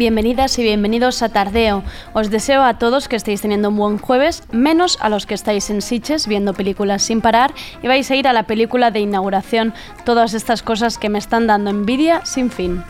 Bienvenidas y bienvenidos a Tardeo. Os deseo a todos que estéis teniendo un buen jueves, menos a los que estáis en Siches viendo películas sin parar y vais a ir a la película de inauguración. Todas estas cosas que me están dando envidia sin fin.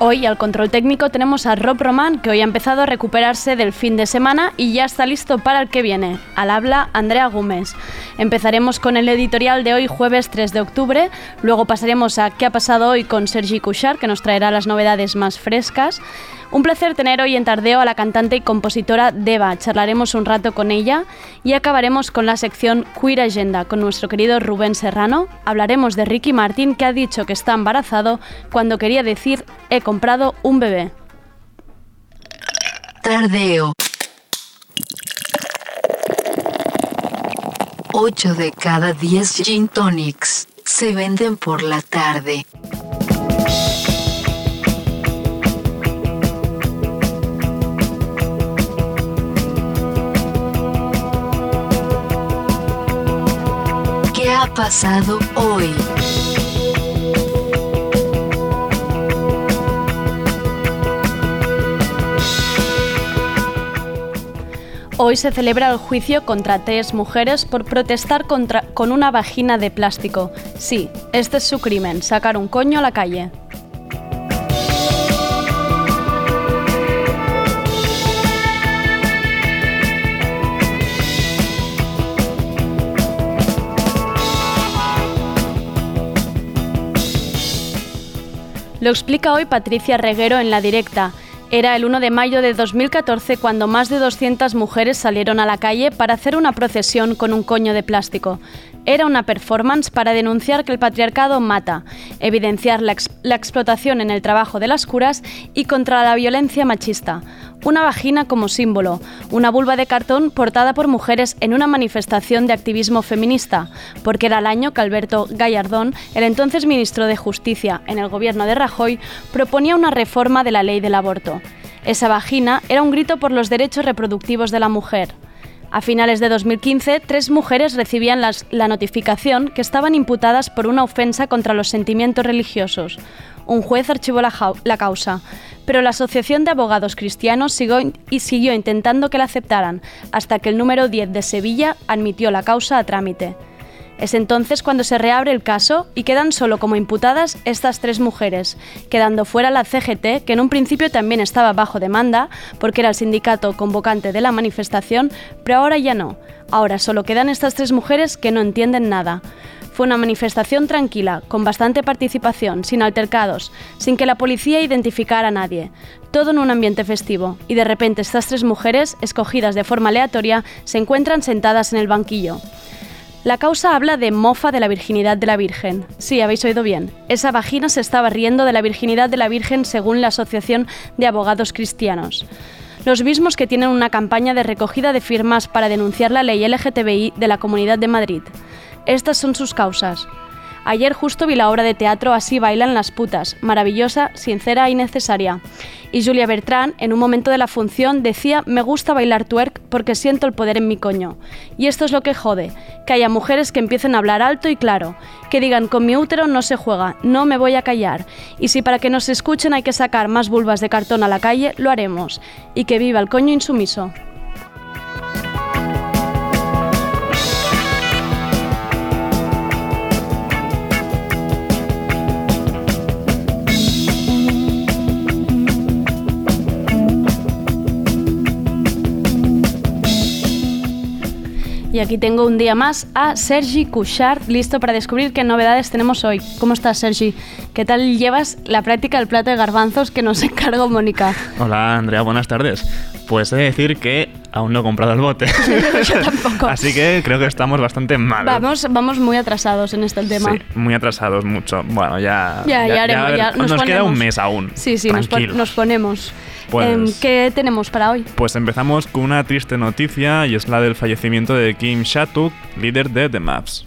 Hoy al control técnico tenemos a Rob Roman, que hoy ha empezado a recuperarse del fin de semana y ya está listo para el que viene. Al habla Andrea Gómez. Empezaremos con el editorial de hoy, jueves 3 de octubre. Luego pasaremos a qué ha pasado hoy con Sergi Couchard, que nos traerá las novedades más frescas. Un placer tener hoy en Tardeo a la cantante y compositora Deva. Charlaremos un rato con ella y acabaremos con la sección Queer Agenda con nuestro querido Rubén Serrano. Hablaremos de Ricky Martin que ha dicho que está embarazado cuando quería decir he comprado un bebé. Tardeo. 8 de cada 10 gin tonics se venden por la tarde. ¿Qué ha pasado hoy? Hoy se celebra el juicio contra tres mujeres por protestar contra, con una vagina de plástico. Sí, este es su crimen, sacar un coño a la calle. Lo explica hoy Patricia Reguero en La Directa. Era el 1 de mayo de 2014 cuando más de 200 mujeres salieron a la calle para hacer una procesión con un coño de plástico. Era una performance para denunciar que el patriarcado mata, evidenciar la, ex la explotación en el trabajo de las curas y contra la violencia machista. Una vagina como símbolo, una vulva de cartón portada por mujeres en una manifestación de activismo feminista, porque era el año que Alberto Gallardón, el entonces ministro de Justicia en el gobierno de Rajoy, proponía una reforma de la ley del aborto. Esa vagina era un grito por los derechos reproductivos de la mujer. A finales de 2015, tres mujeres recibían la notificación que estaban imputadas por una ofensa contra los sentimientos religiosos. Un juez archivó la, causa, pero la Asociación de Abogados Cristianos siguió, siguió intentando que la aceptaran, hasta que el número 10 de Sevilla admitió la causa a trámite. Es entonces cuando se reabre el caso y quedan solo como imputadas estas tres mujeres, quedando fuera la CGT, que en un principio también estaba bajo demanda, porque era el sindicato convocante de la manifestación, pero ahora ya no. Ahora solo quedan estas tres mujeres que no entienden nada. Fue una manifestación tranquila, con bastante participación, sin altercados, sin que la policía identificara a nadie. Todo en un ambiente festivo, y de repente estas tres mujeres, escogidas de forma aleatoria, se encuentran sentadas en el banquillo. La causa habla de mofa de la virginidad de la Virgen. Sí, habéis oído bien. Esa vagina se estaba riendo de la virginidad de la Virgen según la Asociación de Abogados Cristianos. Los mismos que tienen una campaña de recogida de firmas para denunciar la ley LGTBI de la Comunidad de Madrid. Estas son sus causas. Ayer justo vi la obra de teatro Así bailan las putas, maravillosa, sincera y necesaria. Y Julia Bertrand, en un momento de la función, decía, me gusta bailar twerk porque siento el poder en mi coño. Y esto es lo que jode, que haya mujeres que empiecen a hablar alto y claro, que digan, con mi útero no se juega, no me voy a callar. Y si para que nos escuchen hay que sacar más vulvas de cartón a la calle, lo haremos. Y que viva el coño insumiso. Y aquí tengo un día más a Sergi Couchard, listo para descubrir qué novedades tenemos hoy. ¿Cómo estás, Sergi? ¿Qué tal llevas la práctica del plato de garbanzos que nos encargó Mónica? Hola, Andrea, buenas tardes. Pues he de decir que aún no he comprado el bote. Yo tampoco. Así que creo que estamos bastante mal. Vamos, vamos muy atrasados en este tema. Sí, muy atrasados, mucho. Bueno, ya. Ya, ya, haremos, a ver, ya nos, nos queda un mes aún. Sí, sí, nos, pon- nos ponemos. Pues- Em, ¿Qué tenemos para hoy? Pues empezamos con una triste noticia y es la del fallecimiento de Kim Shatuk, líder de The Maps.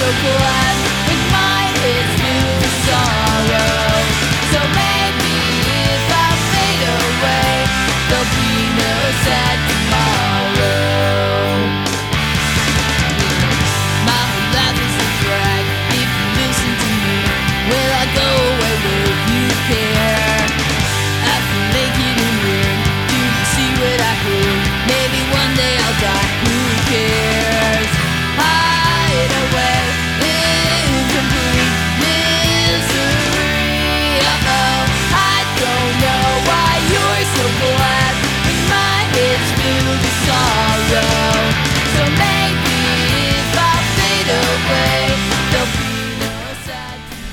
So glad.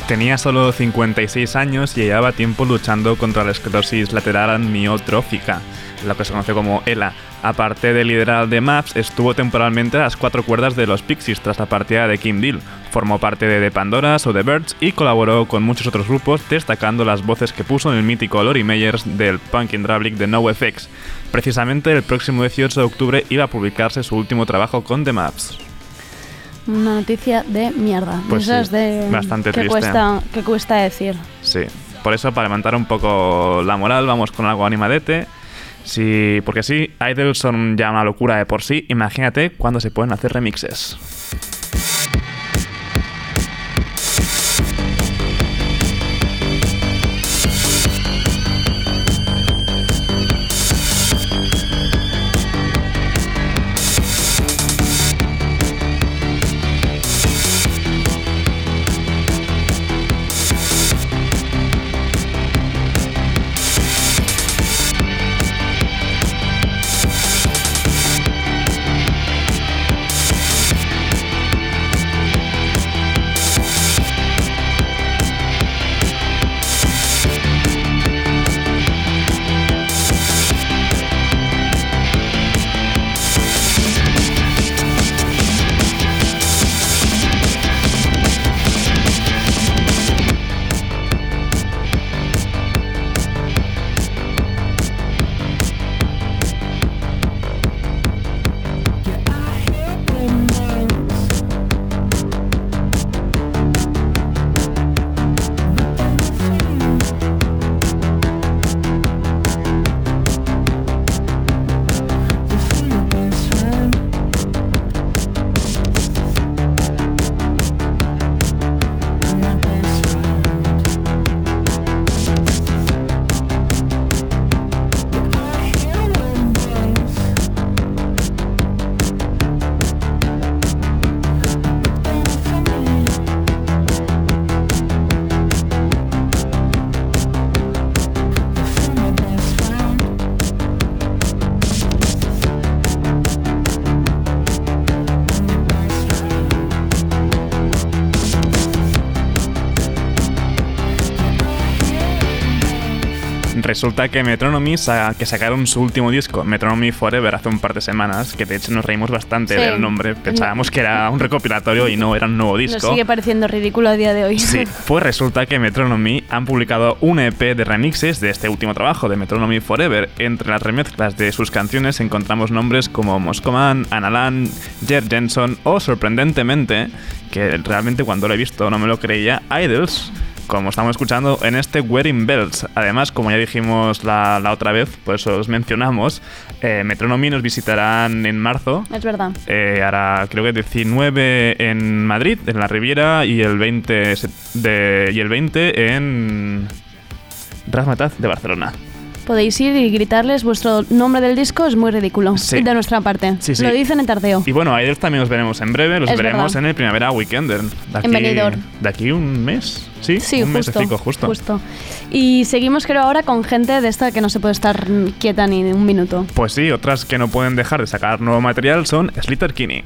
Tenía solo 56 años y llevaba tiempo luchando contra la esclerosis lateral amiotrófica, lo que se conoce como ELA. Aparte de liderar The Maps, estuvo temporalmente a las cuatro cuerdas de los Pixies tras la partida de Kim Deal. Formó parte de The Pandoras o The Birds y colaboró con muchos otros grupos, destacando las voces que puso en el mítico Lori Meyers del punk and Drablic de NoFX. Precisamente el próximo 18 de octubre iba a publicarse su último trabajo con The Maps. Una noticia de mierda. Pues Esas sí, de bastante que triste. cuesta, que cuesta decir. Sí, por eso para levantar un poco la moral vamos con algo animadete. Sí, porque sí, idols son ya una locura de por sí. Imagínate cuando se pueden hacer remixes. Resulta que Metronomy, sa- que sacaron su último disco, Metronomy Forever, hace un par de semanas, que de hecho nos reímos bastante Sí. del nombre. Pensábamos que era un recopilatorio y no era un nuevo Nos disco. sigue pareciendo ridículo a día de hoy. Sí, pues resulta que Metronomy han publicado un EP de remixes de este último trabajo, de Metronomy Forever. Entre las remezclas de sus canciones encontramos nombres como Moscoman, Analan, Jer Jenson o, sorprendentemente, que realmente cuando lo he visto no me lo creía, Idols. Como estamos escuchando en este Wedding Bells. Además, como ya dijimos la, la otra vez, por eso os mencionamos, eh, Metronomy nos visitarán en marzo Es verdad. eh, hará creo que 19 en Madrid, en la Riviera, y el 20, se- de, y el 20 en Razmataz de Barcelona. Podéis ir y gritarles vuestro nombre del disco, es muy ridículo. Sí. De nuestra parte. Sí, sí. Lo dicen en tardeo. Y bueno, a ellos también los veremos en breve, los Es veremos verdad. en el Primavera Weekender. De En Benidorm. De aquí un mes, ¿sí? Sí, un justo, mesecico, justo. justo. Y seguimos, creo, ahora con gente de esta que no se puede estar quieta ni un minuto. Pues sí, otras que no pueden dejar de sacar nuevo material son Slater Kinney.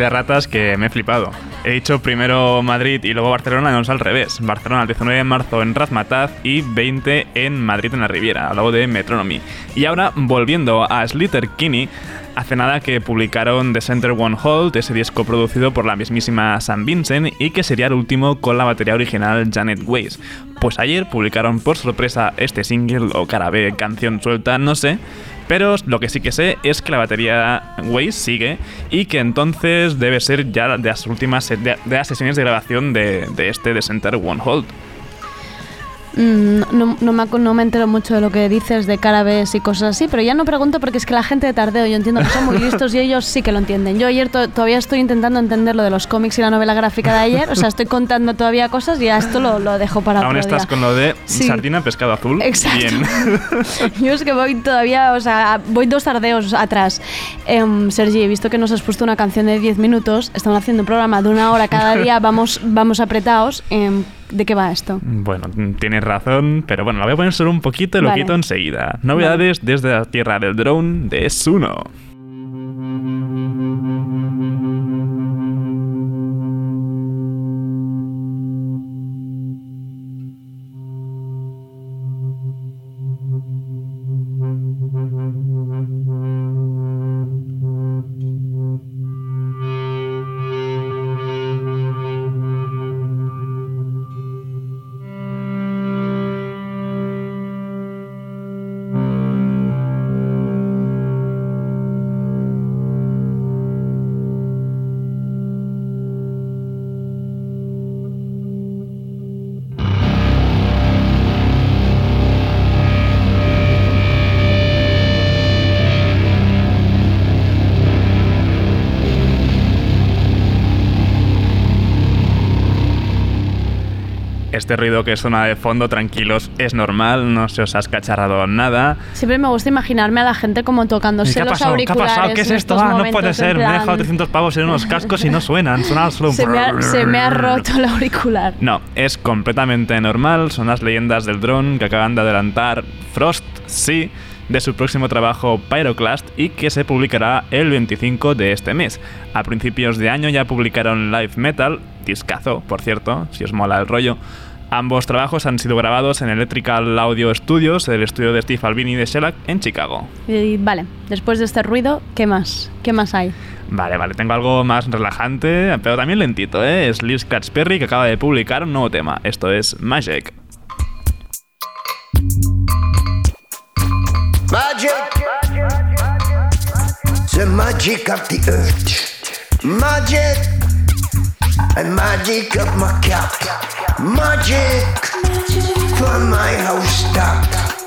De ratas que me he flipado. He dicho primero Madrid y luego Barcelona, no es al revés. Barcelona el 19 de marzo en Razmataz y 20 en Madrid en la Riviera, al lado de Metronomy. Y ahora, volviendo a Slater Kinney, hace nada que publicaron The Center One Hold, ese disco producido por la mismísima Sam Vincent y que sería el último con la batería original Janet Weiss. Pues ayer publicaron por sorpresa este single o cara B, canción suelta, no sé, pero lo que sí que sé es que la batería Weiss sigue y que entonces debe ser ya de las últimas de las sesiones de grabación de, de este The Center One Hold. Mm, no, no me, acu- no me entero mucho de lo que dices de carabes y cosas así, pero ya no pregunto porque es que la gente de tardeo, yo entiendo que son muy listos y ellos sí que lo entienden. Yo ayer to- todavía estoy intentando entender lo de los cómics y la novela gráfica de ayer, o sea, estoy contando todavía cosas y ya esto lo, lo dejo para Aún otro estás día. con lo de Sí. sardina, pescado azul. Exacto. Bien. Yo es que voy todavía, o sea, voy dos tardeos atrás. Em, Sergi, he visto que nos has puesto una canción de 10 minutos, estamos haciendo un programa de una hora cada día, vamos, vamos apretados. Em, ¿De qué va esto? Bueno, tienes razón, pero bueno, la voy a poner solo un poquito y lo Vale. quito enseguida. Novedades desde la tierra del drone de Suno. Este ruido que suena de fondo, tranquilos, es normal, no se os ha escacharrado nada. Siempre me gusta imaginarme a la gente como tocándose ¿Qué ha los pasado? ¿Qué ha pasado? ¿Qué es esto? Ah, no puede ser. Me he dejado 300 pavos en unos cascos y no suenan. Suena solo un... Se me, ha, se me ha roto el auricular. No, es completamente normal. Son las leyendas del drone que acaban de adelantar Frost, sí, de su próximo trabajo Pyroclast y que se publicará el 25 de este mes. A principios de año ya publicaron Live Metal, discazo, por cierto, si os mola el rollo. Ambos trabajos han sido grabados en Electrical Audio Studios, el estudio de Steve Albini de Shellac en Chicago. Y vale, después de este ruido, ¿qué más? ¿Qué más hay? Vale, vale, tengo algo más relajante, pero también lentito, ¿eh? Es Liz Perry que acaba de publicar un nuevo tema. Esto es Magic. Magic. The magic of the earth. Magic. And magic up my cat. Magic. for my house top.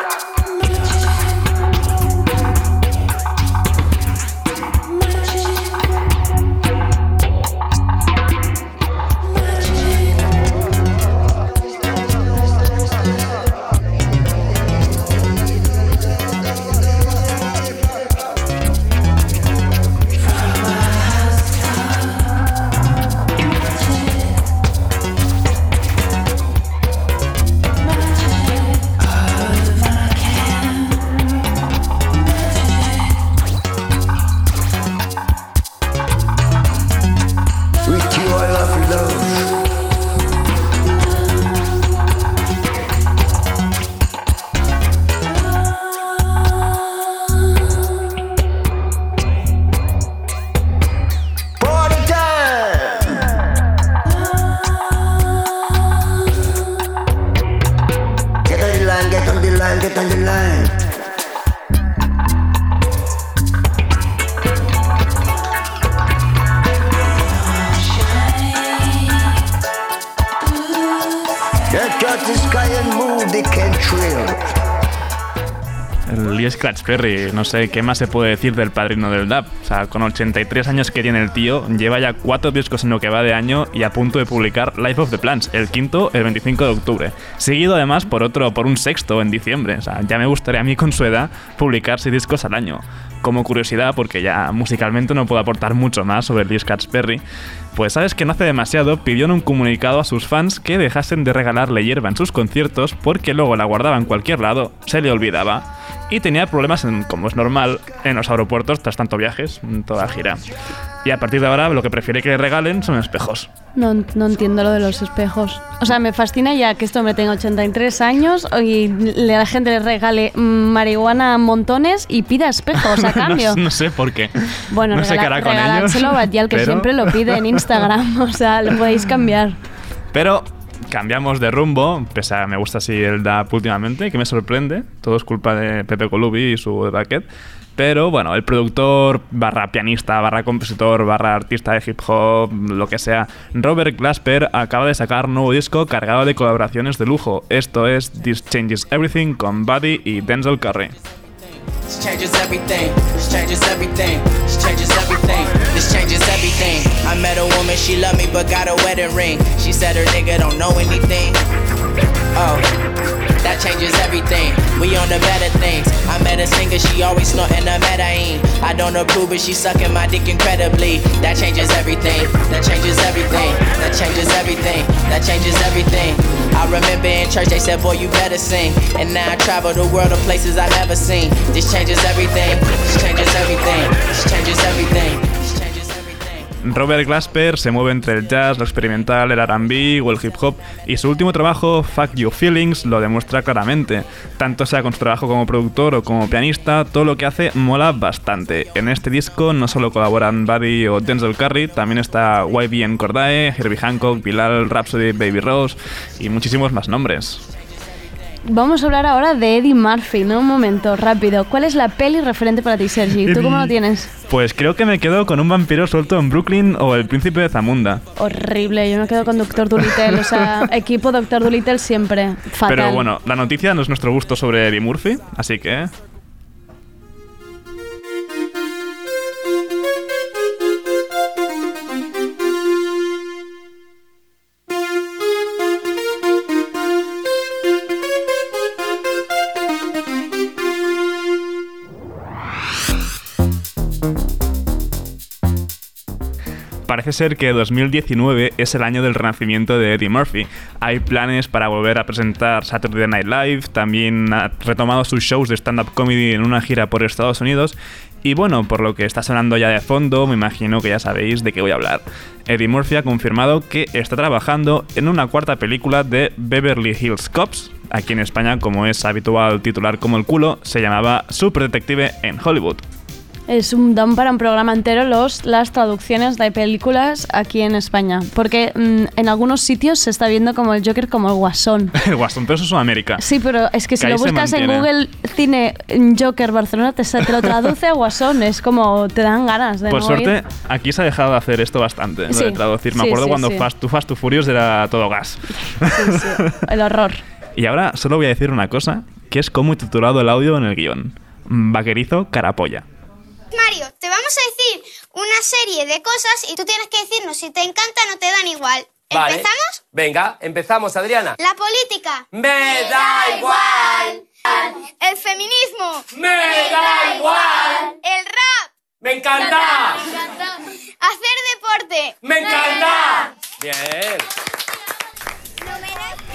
El Lee Scratch Perry, no sé qué más se puede decir del padrino del dub. O sea, con 83 años que tiene el tío, lleva ya cuatro discos en lo que va de año y a punto de publicar Life of the Plants, el quinto el 25 de octubre. Seguido además por otro, por un sexto en diciembre. O sea, ya me gustaría a mí con su edad publicar seis discos al año. Como curiosidad, porque ya musicalmente no puedo aportar mucho más sobre Lee Scratch Perry, pues sabes que no hace demasiado pidió en un comunicado a sus fans que dejasen de regalarle hierba en sus conciertos porque luego la guardaba en cualquier lado, se le olvidaba y tenía problemas, en, como es normal, en los aeropuertos tras tanto viajes, en toda gira. Y a partir de ahora lo que prefiere que le regalen son espejos. No, no entiendo lo de los espejos. O sea, me fascina ya que este hombre tenga 83 años y la gente le regale marihuana a montones y pida espejos a cambio. No, no sé por qué. Bueno, no sé qué hará con ellos. a Batial, que pero- siempre lo pide en Instagram. O sea, lo podéis cambiar. Pero cambiamos de rumbo, pese a me gusta así el DAP últimamente, que me sorprende. Todo es culpa de Pepe Colubi y su baquet. Pero bueno, el productor, barra pianista, barra compositor, barra artista de hip hop, lo que sea, Robert Glasper acaba de sacar un nuevo disco cargado de colaboraciones de lujo. Esto es This Changes Everything con Buddy y Denzel Curry. This changes everything. This changes everything. This changes everything. This changes everything. I met a woman, she loved me, but got a wedding ring. She said her nigga don't know anything. Oh, that changes everything. We on the better things. I met a singer, she always snorting a Medellin. I don't approve, but she sucking my dick incredibly. That changes everything. That changes everything. That changes everything. That changes everything. I remember in church they said, boy, you better sing. And now I travel the world to places I've never seen. This changes everything. This changes everything. This changes everything. Robert Glasper se mueve entre el jazz, lo experimental, el RB o el hip hop y su último trabajo, Fuck Your Feelings, lo demuestra claramente. Tanto sea con su trabajo como productor o como pianista, todo lo que hace mola bastante. En este disco no solo colaboran Buddy o Denzel Curry, también está YBN Cordae, Herbie Hancock, Bilal, Rhapsody, Baby Rose y muchísimos más nombres. Vamos a hablar ahora de Eddie Murphy, ¿no? Un momento, rápido. ¿Cuál es la peli referente para ti, Sergi? ¿Tú cómo lo tienes? Pues creo que me quedo con un vampiro suelto en Brooklyn o el príncipe de Zamunda. Horrible, yo me quedo con Doctor Dolittle, o sea, equipo Doctor Dolittle siempre. Fatal. Pero bueno, la noticia no es nuestro gusto sobre Eddie Murphy, así que Parece ser que 2019 es el año del renacimiento de Eddie Murphy. Hay planes para volver a presentar Saturday Night Live, también ha retomado sus shows de stand-up comedy en una gira por Estados Unidos. Y bueno, por lo que está sonando ya de fondo, me imagino que ya sabéis de qué voy a hablar. Eddie Murphy ha confirmado que está trabajando en una cuarta película de Beverly Hills Cops. Aquí en España, como es habitual titular como el culo, se llamaba Super Detective en Hollywood. Es un don para un programa entero los, las traducciones de películas aquí en España. Porque mm, en algunos sitios se está viendo como el Joker como el guasón. El Guasón, pero eso es Sudamérica. Sí, pero es que si lo buscas en. Google Cine Joker Barcelona, te, te lo traduce a guasón. Es como te dan ganas de Por no suerte, ir. aquí se ha dejado de hacer esto bastante, lo de traducir. Me sí, acuerdo sí, cuando. Fast, to Fast to Furious era todo gas. El horror. Y ahora solo voy a decir una cosa, que es cómo he titulado el audio en el guion. Vaquerizo carapolla. Te vamos a decir una serie de cosas y tú tienes que decirnos si te encantan o te dan igual. Vale. ¿Empezamos? Venga, empezamos, Adriana. La política. Me da igual. El feminismo. Me da igual. El rap. Me encanta. Hacer deporte. Me encanta. Bien.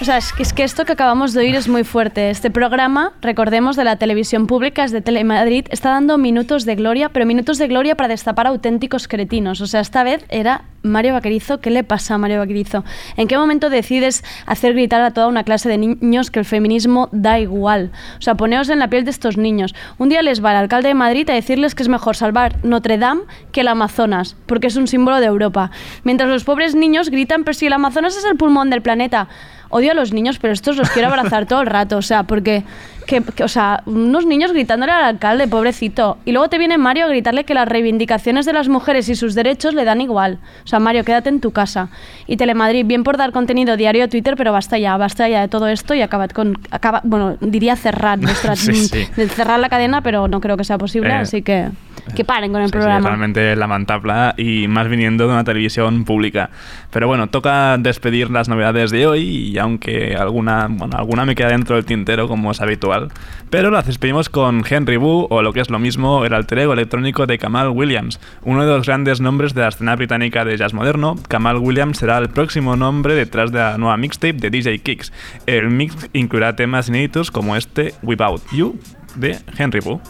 O sea, es que, es que esto que acabamos de oír es muy fuerte. Este programa, recordemos, de la televisión pública, es de Telemadrid, está dando minutos de gloria, pero minutos de gloria para destapar auténticos cretinos. O sea, esta vez era Mario Vaquerizo. ¿Qué le pasa a Mario Vaquerizo? ¿En qué momento decides hacer gritar a toda una clase de niños que el feminismo da igual? O sea, poneos en la piel de estos niños. Un día les va el alcalde de Madrid a decirles que es mejor salvar Notre Dame que el Amazonas, porque es un símbolo de Europa. Mientras los pobres niños gritan, pero si el Amazonas es el pulmón del planeta. Odio a los niños, pero estos los quiero abrazar todo el rato, o sea, porque que, que, o sea, unos niños gritándole al alcalde, pobrecito. Y luego te viene Mario a gritarle que las reivindicaciones de las mujeres y sus derechos le dan igual. O sea, Mario, quédate en tu casa. Y Telemadrid, bien por dar contenido diario a Twitter, pero basta ya, basta ya de todo esto y acabad con. Acaba, bueno, diría cerrar nuestra. Sí, sí. cerrar la cadena, pero no creo que sea posible, Eh, así que. Que paren con el Sí, sí, programa. realmente lamentable y más viniendo de una televisión pública. Pero bueno, toca despedir las novedades de hoy y aunque alguna, bueno, alguna me queda dentro del tintero como es habitual, pero las despedimos con Henry Wu o lo que es lo mismo, el alter ego electrónico de Kamal Williams, uno de los grandes nombres de la escena británica de jazz moderno. Kamal Williams será el próximo nombre detrás de la nueva mixtape de DJ Kicks. El mix incluirá temas inéditos como este Without You de Henry Wu.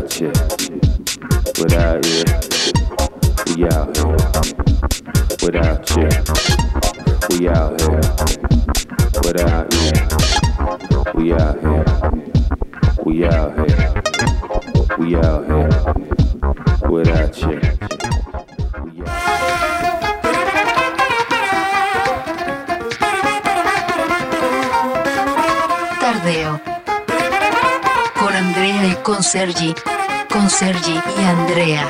We Con Andrea y con Sergi. Con Sergi y Andrea.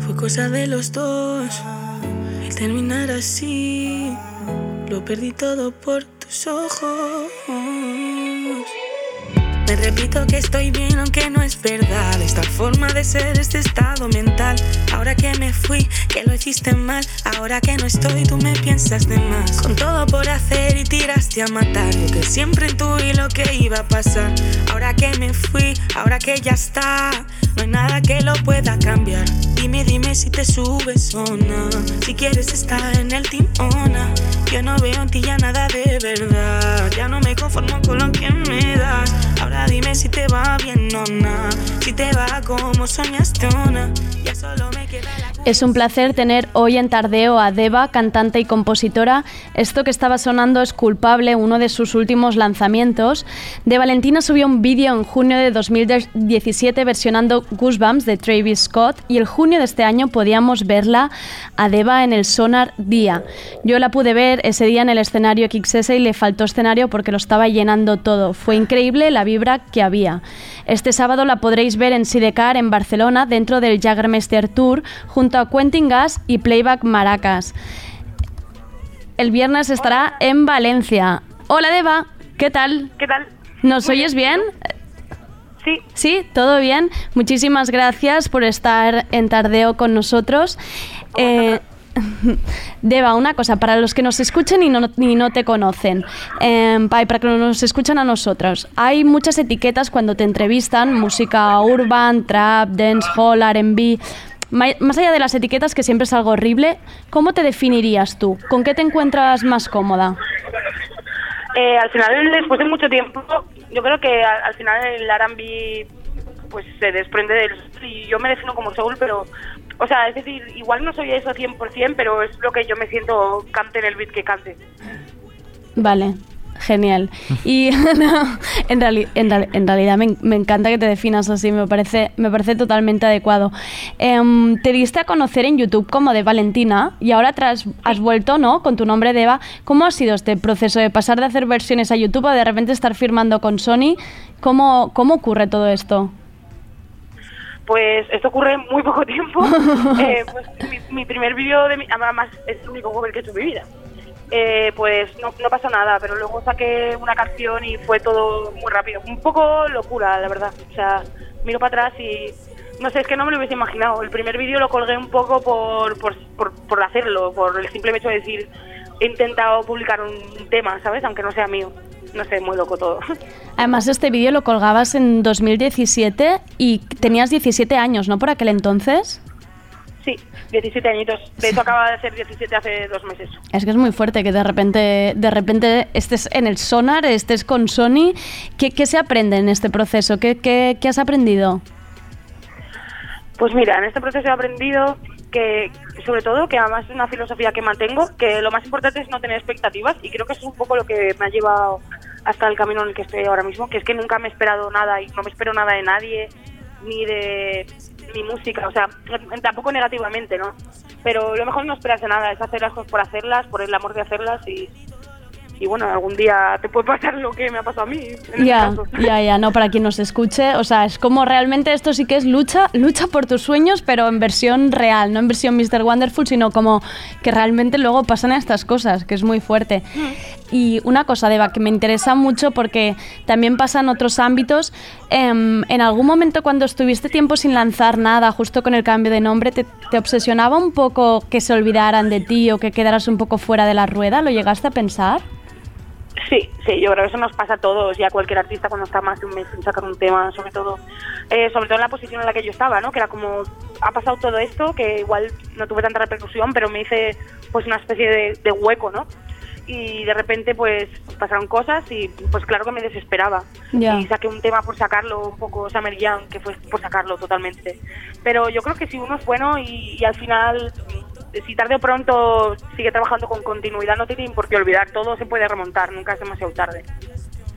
Fue cosa de los dos el terminar así. Lo perdí todo por tus ojos. Repito que estoy bien aunque no es verdad. Esta forma de ser, este estado mental. Ahora que me fui, que lo hiciste mal. Ahora que no estoy, tú me piensas de más. Con todo por hacer y tiraste a matar. Lo que siempre intuí lo que iba a pasar. Ahora que me fui, ahora que ya está No hay nada que lo pueda cambiar Dime, dime si te subes o no. Si quieres estar en el team o no. Yo no veo en ti ya nada de verdad. Ya no me conformo con lo que me das. Ahora dime si te va bien o no. Si te va como soñaste Ya solo me queda la Es un placer tener hoy en Tardeo a Deva, cantante y compositora. Esto que estaba sonando es Culpable, uno de sus últimos lanzamientos. De Valentina subió un vídeo en junio de 2017 versionando Goosebumps de Travis Scott y el junio de este año podíamos verla a Deva en el Sonar Día. Yo la pude ver ese día en el escenario XS y le faltó escenario porque lo estaba llenando todo. Fue increíble la vibra que había. Este sábado la podréis ver en Sidecar en Barcelona dentro del Jagermeister Tour junto a Quentin Gas y Playback Maracas. El viernes estará en Valencia. Hola Deva, ¿qué tal? ¿Qué tal? ¿Nos oyes bien? Sí. Sí, todo bien. Muchísimas gracias por estar en Tardeo con nosotros. Eh, Deva, una cosa, para los que nos escuchen y no, te conocen, y para que nos escuchan a nosotros, hay muchas etiquetas cuando te entrevistan, música urban, trap, dancehall, R&B. Más allá de las etiquetas, que siempre es algo horrible, ¿cómo te definirías tú? ¿Con qué te encuentras más cómoda? Eh, al final, después de mucho tiempo, yo creo que al, al final el R&B pues se desprende del y yo me defino como soul, pero, o sea, es decir, igual no soy eso 100%, pero es lo que yo me siento cante en el beat que cante. Vale, genial. Y no, en, reali- en, real- en realidad me encanta que te definas así, me parece, me parece totalmente adecuado. Em, te diste a conocer en YouTube como de Valentina y ahora tras, has vuelto, ¿no? Con tu nombre de Eva. ¿Cómo ha sido este proceso de pasar de hacer versiones a YouTube a de repente estar firmando con Sony? ¿Cómo, cómo ocurre todo esto? Pues esto ocurre en muy poco tiempo. Eh, pues mi, mi primer vídeo de mi, además es el único cover que he hecho en mi vida. Eh, pues no, no pasó nada, pero luego saqué una canción y fue todo muy rápido. Un poco locura, la verdad. O sea, miro para atrás y no sé, es que no me lo hubiese imaginado. El primer vídeo lo colgué un poco por, por, por, por hacerlo, por el simple hecho de decir, he intentado publicar un tema, ¿sabes? Aunque no sea mío. No sé, muy loco todo. Además, este vídeo lo colgabas en 2017 y tenías 17 años, ¿no? Por aquel entonces. Sí, 17 añitos. De hecho, acaba de ser 17 hace dos meses. Es que es muy fuerte que de repente, de repente estés en el sonar, estés con Sony. ¿Qué, qué se aprende en este proceso? ¿Qué, qué, qué has aprendido? Pues mira, en este proceso he aprendido que, sobre todo, que además es una filosofía que mantengo, que lo más importante es no tener expectativas y creo que es un poco lo que me ha llevado hasta el camino en el que estoy ahora mismo, que es que nunca me he esperado nada y no me espero nada de nadie, ni de mi música, o sea, tampoco negativamente, ¿no? Pero lo mejor no esperarse nada, es hacer las cosas por hacerlas, por el amor de hacerlas y, y bueno, algún día te puede pasar lo que me ha pasado a mí. En este Ya, caso. ya, ya, no, para quien nos escuche, o sea, es como realmente esto sí que es lucha, lucha por tus sueños, pero en versión real, no en versión Mr. Wonderful, sino como que realmente luego pasan estas cosas, que es muy fuerte. Y una cosa, Deva, que me interesa mucho porque también pasa en otros ámbitos, em, en algún momento cuando estuviste tiempo sin lanzar nada, justo con el cambio de nombre, te, te obsesionaba un poco que se olvidaran de ti o que quedaras un poco fuera de la rueda? ¿Lo llegaste a pensar? Sí, sí, yo creo que eso nos pasa a todos y a cualquier artista cuando está más de un mes sin sacar un tema, sobre todo, eh, sobre todo en la posición en la que yo estaba, ¿no? Que era como, ha pasado todo esto, que igual no tuve tanta repercusión, pero me hice pues una especie de, de hueco, ¿no? Y de repente pues pasaron cosas y pues claro que me desesperaba. Y saqué un tema por sacarlo, un poco Summer Young, que fue por sacarlo totalmente. Pero yo creo que si uno es bueno y, y al final si tarde o pronto sigue trabajando con continuidad, no tiene por qué olvidar, todo se puede remontar, nunca es demasiado tarde.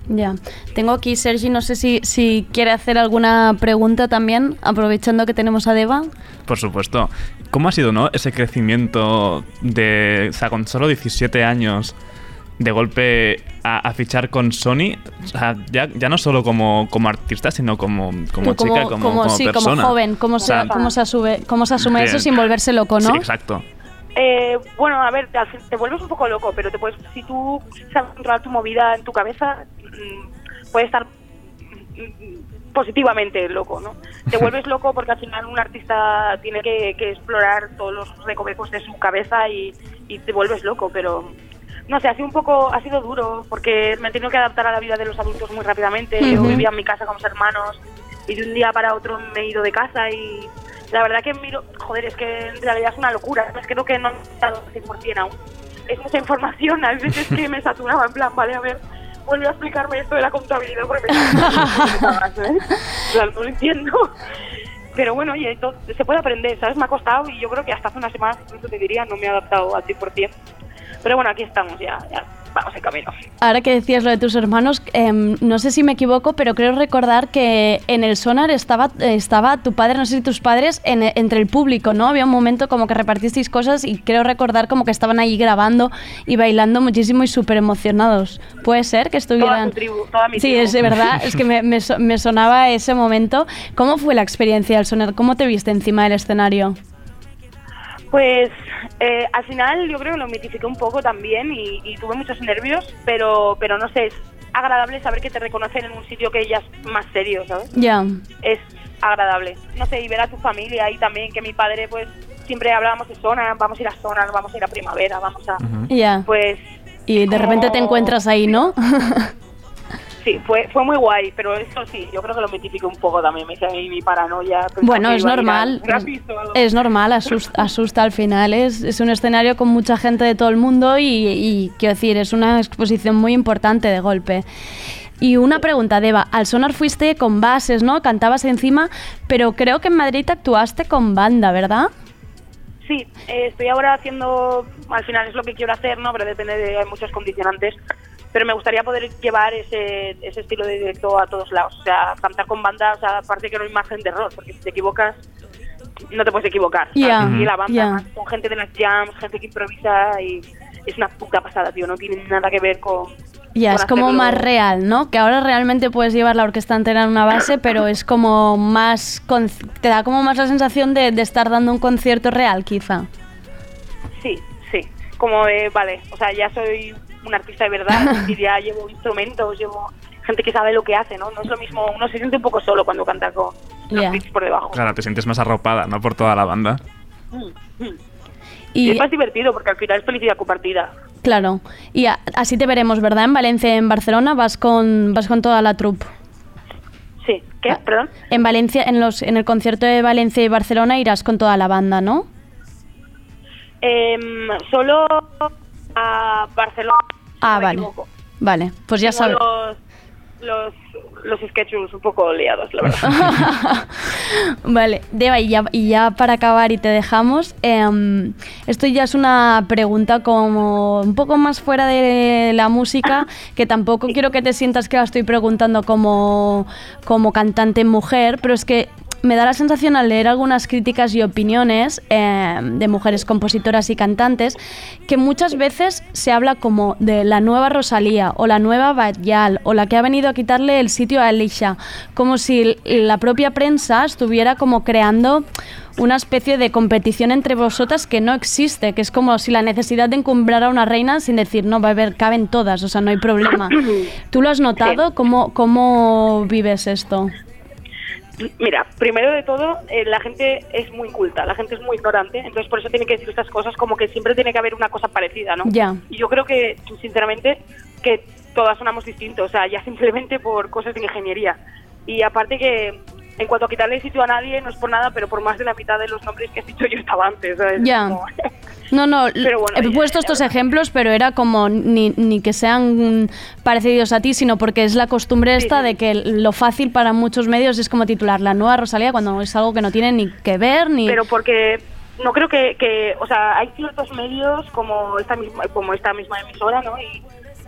Ya. Tengo aquí, Sergi, no sé si, si quiere hacer alguna pregunta también, aprovechando que tenemos a Deva. Por supuesto. ¿Cómo ha sido, no? Ese crecimiento de. O sea, con solo 17 años de golpe a, a fichar con Sony. O sea, ya, ya no solo como, como artista, sino como, como chica, como, como sí, persona. como joven, cómo, sea, se, cómo, se asume, cómo se asume Bien. eso sin volverse loco, ¿no? Sí, exacto. Eh, bueno, a ver, te vuelves un poco loco, pero te puedes, si tú sabes controlar tu movida en tu cabeza, mm, puedes estar mm, positivamente loco, ¿no? Te vuelves loco porque al final un artista tiene que, que explorar todos los recovecos de su cabeza y, y te vuelves loco, pero no sé, ha sido un poco, ha sido duro porque me he tenido que adaptar a la vida de los adultos muy rápidamente. Yo vivía en mi casa con mis hermanos y de un día para otro me he ido de casa y la verdad que miro, joder, es que en realidad es una locura. Es que creo que no he estado al 100% aún. Es mucha información, a veces que me saturaba en plan, vale, a ver, vuelve a explicarme esto de la contabilidad porque me ¿sabes? O sea, no lo entiendo. Pero bueno, oye, se puede aprender, ¿sabes? Me ha costado y yo creo que hasta hace unas semanas incluso te diría no me he adaptado al 100%. Pero bueno, aquí estamos ya, ya vamos en camino. Ahora que decías lo de tus hermanos, em, no sé si me equivoco, pero creo recordar que en el sonar estaba, eh, estaba tu padre, no sé si tus padres, en- entre el público, ¿no? Había un momento como que repartisteis cosas y creo recordar como que estaban ahí grabando y bailando muchísimo y súper emocionados. ¿Puede ser que estuvieran...? tu tribu, toda mi sí, tribu. es de verdad, es que me, me me sonaba ese momento. ¿Cómo fue la experiencia del sonar? ¿Cómo te viste encima del escenario? Pues eh, al final yo creo que lo mitifiqué un poco también y, y tuve muchos nervios, pero, pero no sé, es agradable saber que te reconocen en un sitio que ya es más serio, ¿sabes? Ya. Es agradable. No sé, y ver a tu familia y también que mi padre, pues siempre hablábamos de zona, vamos a ir a zona, vamos a ir a primavera, vamos a... Ya. Pues Y de repente te encuentras ahí, ¿no? sí, fue, fue muy guay, pero eso sí, yo creo que lo mitifiqué un poco también, me hice ahí mi paranoia. Bueno, es normal. Es, normal, asusta, asusta al final. Es, es un escenario con mucha gente de todo el mundo y, y, quiero decir, es una exposición muy importante de golpe. Y una pregunta, Deva. Al sonar fuiste con bases, ¿no? Cantabas encima, pero creo que en Madrid actuaste con banda, ¿verdad? Sí, eh, estoy ahora haciendo, al final es lo que quiero hacer, ¿no? Pero depende de hay muchos condicionantes. Pero me gustaría poder llevar ese, ese estilo de directo a todos lados. O sea, cantar con banda, o sea, aparte que no hay margen de error, porque si te equivocas, no te puedes equivocar. Y la banda, con gente de las jams, gente que improvisa y es una puta pasada, tío. No tiene nada que ver con, Ya, es como más real, ¿no? Que ahora realmente puedes llevar la orquesta entera en una base, pero es como más. con- te da como más la sensación de, de estar dando un concierto real, quizá. Sí, sí. Como de, vale, o sea, ya soy un artista de verdad, y ya llevo instrumentos, llevo gente que sabe lo que hace, ¿no? No es lo mismo, uno se siente un poco solo cuando canta con los beats por debajo. Claro, te sientes más arropada, ¿no? Por toda la banda. Mm, mm. Y- Y es más divertido porque al final es felicidad compartida. Claro. Y a- así te veremos, ¿verdad? En Valencia y en Barcelona vas con, vas con toda la troupe. Sí, ¿qué? Ah. Perdón. En Valencia, en los, en el concierto de Valencia y Barcelona irás con toda la banda, ¿no? Em, solo a Barcelona. Ah, no vale. equivoco. Vale, pues ya sabes. Los, los, los sketches un poco liados, la verdad. Vale, Deva, y ya, y ya para acabar y te dejamos, em, esto ya es una pregunta como un poco más fuera de la música, que tampoco quiero que te sientas que la estoy preguntando como, como cantante mujer, pero es que me da la sensación al leer algunas críticas y opiniones em, de mujeres compositoras y cantantes que muchas veces se habla como de la nueva Rosalía o la nueva Bayal o la que ha venido a quitarle el sitio a Alicia, como si la propia prensa estuviera como creando una especie de competición entre vosotras que no existe, que es como si la necesidad de encumbrar a una reina sin decir, no, va a haber, caben todas, o sea, no hay problema. ¿Tú lo has notado? ¿Cómo, cómo vives esto? Mira, primero de todo, eh, la gente es muy culta, la gente es muy ignorante, entonces por eso tiene que decir estas cosas como que siempre tiene que haber una cosa parecida, ¿no? Ya. Y yo creo que, sinceramente, que todas sonamos distintos, o sea, ya simplemente por cosas de ingeniería. Y aparte que, en cuanto a quitarle sitio a nadie, no es por nada, pero por más de la mitad de los nombres que has dicho yo estaba antes, ¿sabes? Ya. Como- No, no, Pero bueno, he ya, puesto estos ejemplos, pero era como ni, ni que sean parecidos a ti, sino porque es la costumbre esta de que lo fácil para muchos medios es como titular la nueva Rosalía cuando es algo que no tiene ni que ver ni... pero porque no creo que, que, o sea, hay ciertos medios como esta misma, como esta misma emisora, ¿no? Y,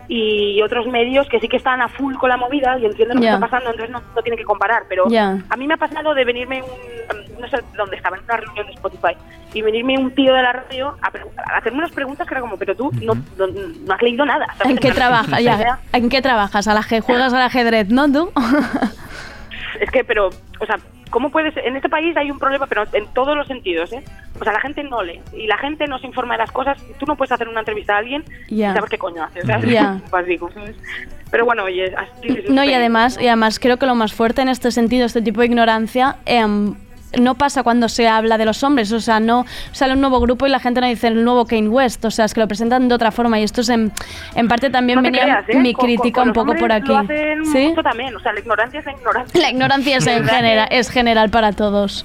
y otros medios que sí que están a full con la movida y entienden lo que está pasando, entonces no, no tienen que comparar. Pero a mí me ha pasado de venirme un, no sé dónde estaba, en una reunión de Spotify, y venirme un tío de la radio a, hacerme unas preguntas que era como, pero tú no, no, no has leído nada. ¿sabes? ¿En qué trabajas? ¿En qué trabajas? ¿A la que juegas al ajedrez, no tú? Es que, pero, o sea, ¿cómo puedes...? En este país hay un problema, pero en todos los sentidos, ¿eh? O sea, la gente no lee y la gente no se informa de las cosas. Tú no puedes hacer una entrevista a alguien Ya. y saber qué coño hace. Ya. Básico, ¿sabes? Pero bueno, oye, así No, y además, y además creo que lo más fuerte en este sentido, este tipo de ignorancia, em, no pasa cuando se habla de los hombres, o sea, no sale un nuevo grupo y la gente no dice el nuevo Kane West, o sea, es que lo presentan de otra forma y esto es en, en parte también No venía creas, ¿eh? mi Con- crítica con- un poco por aquí. Lo hacen ¿Sí? mucho también, o sea, la ignorancia es la ignorancia. La ignorancia es, en ¿Verdad? genera- es general para todos.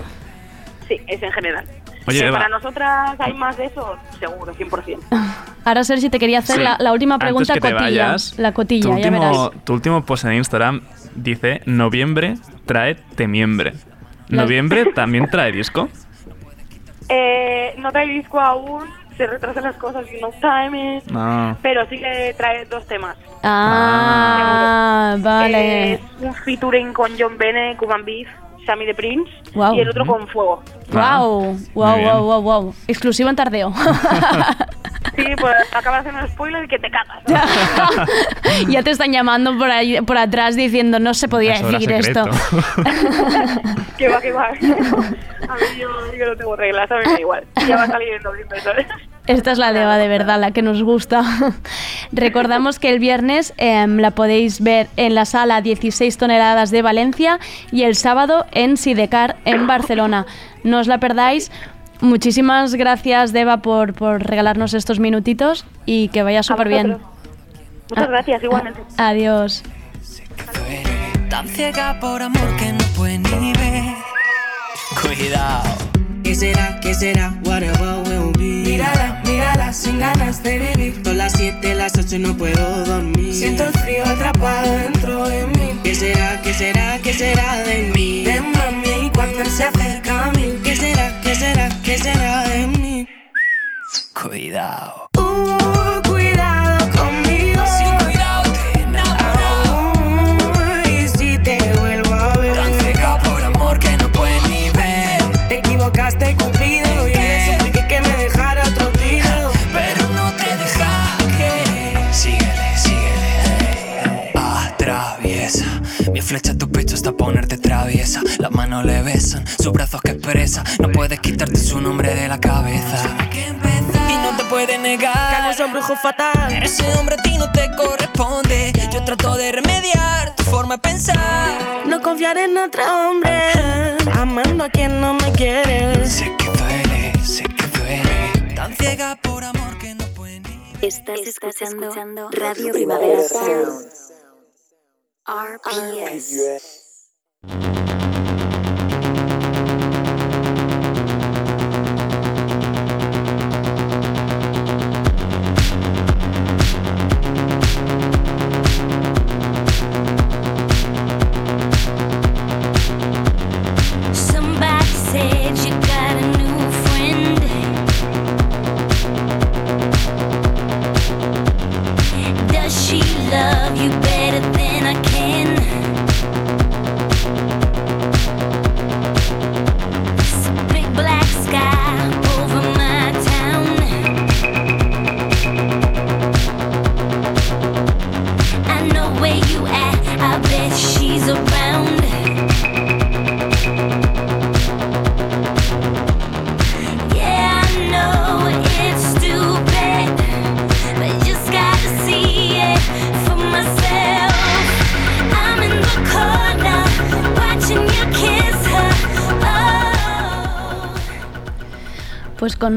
Sí, es en general. Oye, para nosotras hay más de eso, seguro, 100%. Ahora, Sergi, te quería hacer Sí. la, la última Antes pregunta que te cotilla. vayas, la cotilla, tu ya último, verás. Tu último post en Instagram dice noviembre trae temiembre. ¿Noviembre también trae disco? Eh, no trae disco aún, se retrasan las cosas y no time it, No. pero sí que trae dos temas. Ah, vale. Es un featuring con John Bene, Cuban Beef, Sammy the Prince y el otro con Fuego. Wow, wow, wow, wow, wow. Exclusivo en tardeo. Sí, pues acaba de hacer un spoiler que te cagas. ¿no? ya te están llamando por ahí, por atrás diciendo no se podía Eso decir esto. que va, que va. A mí yo, yo no tengo reglas, a mí me da igual. Ya va a salir en noviembre, ¿sabes? Esta es la Deva de verdad, la que nos gusta. Recordamos que el viernes em, la podéis ver en la sala 16 toneladas de Valencia y el sábado en Sidecar en Barcelona. No os la perdáis. Muchísimas gracias, Deva, por, por regalarnos estos minutitos y que vaya súper bien. Muchas gracias, igualmente. Adiós. Tan ciega por amor que no puede ni ver. Cuidado. ¿Qué será? ¿Qué será? Whatever will be. Mírala, mírala, sin ganas de vivir. Son las 7, las 8 no puedo dormir. Siento el frío atrapado dentro de mí. ¿Qué será? ¿Qué será? ¿Qué será de mí? De mami cuando se acerca a mí. ¿Qué será? ¿Qué será? ¿Qué será de mí? Cuidado. Uh, cuidado conmigo. Ponerte traviesa. Las manos le besan, sus brazos que expresa. No puedes quitarte su nombre de la cabeza. Y no te puedes negar que un brujo fatal. Ese hombre a ti no te corresponde. Yo trato de remediar tu forma de pensar. No confiar en otro hombre, amando a quien no me quiere. Sé que duele, sé que duele. Tan ciega por amor que no puede ni Estás, escuchando, Radio Primavera Sound. RPS. RPS.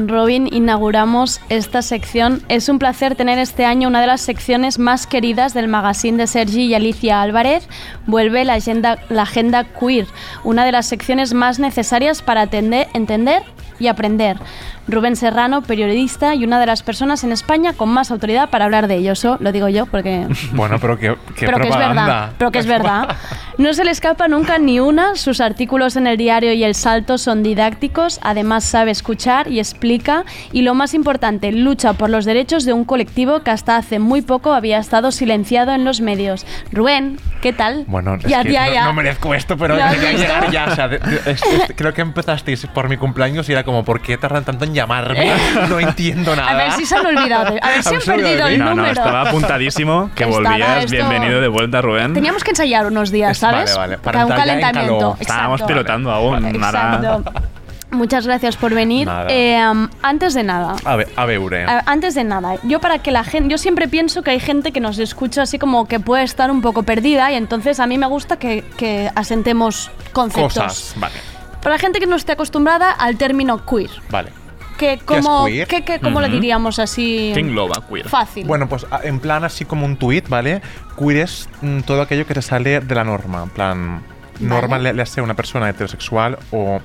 Robin inauguramos esta sección. Es un placer tener este año una de las secciones más queridas del magazine de Sergi y Alicia Álvarez. Vuelve la agenda, la agenda queer, una de las secciones más necesarias para entender y aprender. Rubén Serrano, periodista y una de las personas en España con más autoridad para hablar de ello. Eso lo digo yo porque Bueno, pero que, que pero que es verdad, pero que es verdad. No se le escapa nunca ni una, sus artículos en el diario y el salto son didácticos, además sabe escuchar y explica y lo más importante, lucha por los derechos de un colectivo que hasta hace muy poco había estado silenciado en los medios. Rubén, ¿qué tal? Bueno, es Ya, que ya, no, ya. no merezco esto, pero llegar ya. O sea, de- de- creo que empezasteis por mi cumpleaños y era como, ¿por qué tardan tanto en llamarme? No entiendo nada. A ver si se han olvidado, a ver si han ¿Han olvidado perdido el? No, no, número. estaba apuntadísimo que Estaba volvías. esto- Bienvenido de vuelta, Rubén. Teníamos que ensayar unos días, ¿sabes? Vale, vale, para Para un calentamiento. Estábamos pilotando aún. Exacto. Muchas gracias por venir. Eh, um, antes de nada, A ver, a veure. A- Antes de nada, yo para que la gente, yo siempre pienso que hay gente que nos escucha así como que puede estar un poco perdida y entonces a mí me gusta que, que asentemos conceptos. Cosas. Vale, Para la gente que no esté acostumbrada al término queer, vale. Que como, queer? que- que- ¿cómo le diríamos así? ¿Qué engloba queer? Fácil. Bueno, pues a- en plan así como un tweet, ¿vale? Queer es mm, todo aquello que te sale de la norma. En plan, norma Vale. le, le hace una persona heterosexual o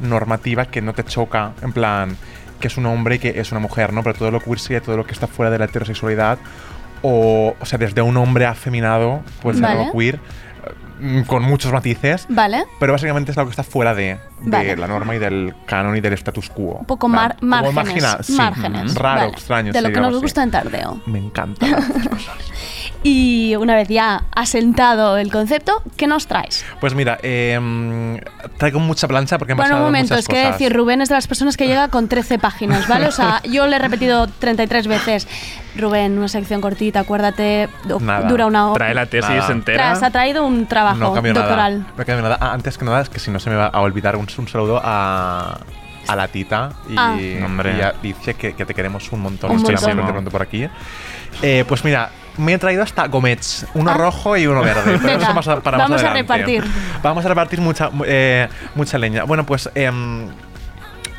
normativa que no te choca, en plan, que es un hombre y que es una mujer, ¿no? Pero todo lo queer sería todo lo que está fuera de la heterosexualidad o, o sea, desde un hombre afeminado, pues Vale. algo queer, con muchos matices. Vale. Pero básicamente es algo que está fuera de, de Vale. la norma y del canon y del status quo. Un poco mar- márgenes. marginal, sí. márgenes, Raro, vale, extraño. De lo que nos gusta en Tardeo. Me encanta. Y una vez ya asentado el concepto, ¿qué nos traes? Pues mira, eh, traigo mucha plancha porque han Bueno, un pasado momento, muchas es que decir, Rubén es de las personas que llega con 13 páginas, ¿vale? O sea, yo le he repetido 33 veces. Rubén, una sección cortita, acuérdate, Nada. dura una hora. Trae la tesis Nada. entera. Tras, ha traído un trabajo no cambio doctoral. nada. No cambio nada. Ah, antes que nada, es que si no se me va a olvidar un, un saludo a, a la tita y, Ah. Hombre. y a Alicia, que, que te queremos un montón. Un montón. pronto por aquí. Eh, pues mira, me he traído hasta gomets, uno rojo y uno verde. Pero Ah. Venga, eso más a- para más vamos a repartir. Vamos a repartir mucha, eh, mucha leña. Bueno, pues em,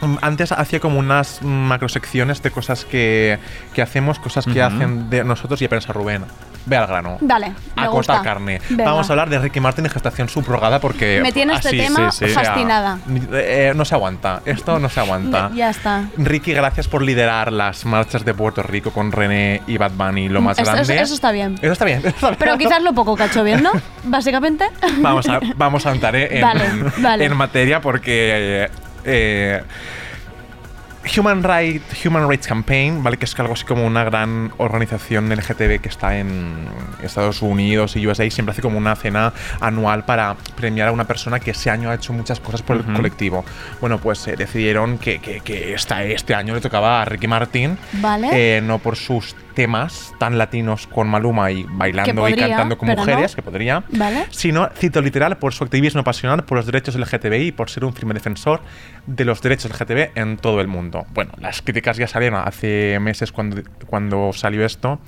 mm, antes hacía como unas macrosecciones de cosas que, que hacemos, cosas que hacen de nosotros y apenas a Rubén. Ve al grano. Dale, me A gusta. carne. Venga. Vamos a hablar de Ricky Martin y gestación subrogada porque. Me tiene este así, tema sí, fascinada. eh, no se aguanta. Esto no se aguanta. Ya está. Ricky, gracias por liderar las marchas de Puerto Rico con René y Bad Bunny, lo más grande. eso, eso está bien. Eso está bien. eso está bien. Pero quizás lo poco que ha hecho bien, ¿no? Básicamente. Vamos a, vamos a entrar eh, en, Vale, vale. en materia porque eh, eh, Human, Right, Human Rights Campaign, ¿vale? que es algo así como una gran organización LGTB que está en Estados Unidos y USA, siempre hace como una cena anual para premiar a una persona que ese año ha hecho muchas cosas por el colectivo. Bueno, pues eh, decidieron que, que, que esta- este año le tocaba a Ricky Martin, Vale. eh, no por sus temas tan latinos con Maluma y bailando Que podría, y cantando como pero mujeres, no. que podría, ¿Vale? sino, cito literal, por su activismo pasional por los derechos LGTBI y por ser un firme defensor de los derechos LGTB en todo el mundo. Bueno, las críticas ya salieron hace meses cuando, cuando salió esto,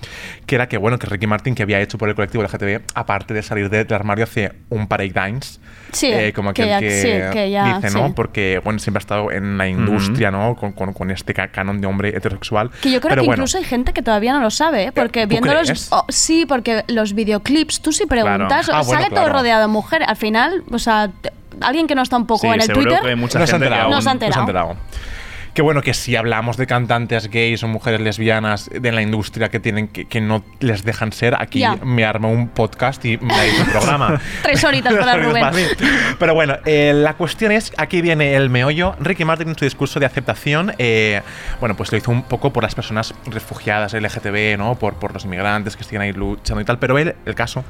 que era que, bueno, que Ricky Martin, que había hecho por el colectivo LGTB, aparte de salir de- del armario hace un par de times, Sí, eh, como que aquel ya- que, sí, que ya- dice, ¿no? sí. Porque, bueno, siempre ha estado en la industria, ¿no? Con, con- con este ca- canon de hombre heterosexual. Que yo creo Pero que bueno, incluso hay gente que todavía no lo sabe, ¿eh? porque ¿tú viendo los. oh, sí, porque los videoclips, tú si preguntas, Ah, bueno, sale todo claro. rodeado de mujer. Al final, o sea, alguien que no está un poco Sí, en el seguro Twitter. que hay mucha no se ha gente que enterado. aún- No se ha enterado. Que bueno, que si hablamos de cantantes gays o mujeres lesbianas de la industria que tienen que, que no les dejan ser, aquí me armo un podcast y me hice un programa. Tres horitas para Rubén. Pero bueno, eh, la cuestión es, aquí viene el meollo. Ricky Martin en su discurso de aceptación, eh, bueno, pues lo hizo un poco por las personas refugiadas LGTB, ¿no? Por, por los inmigrantes que siguen ahí luchando y tal. Pero él, el caso,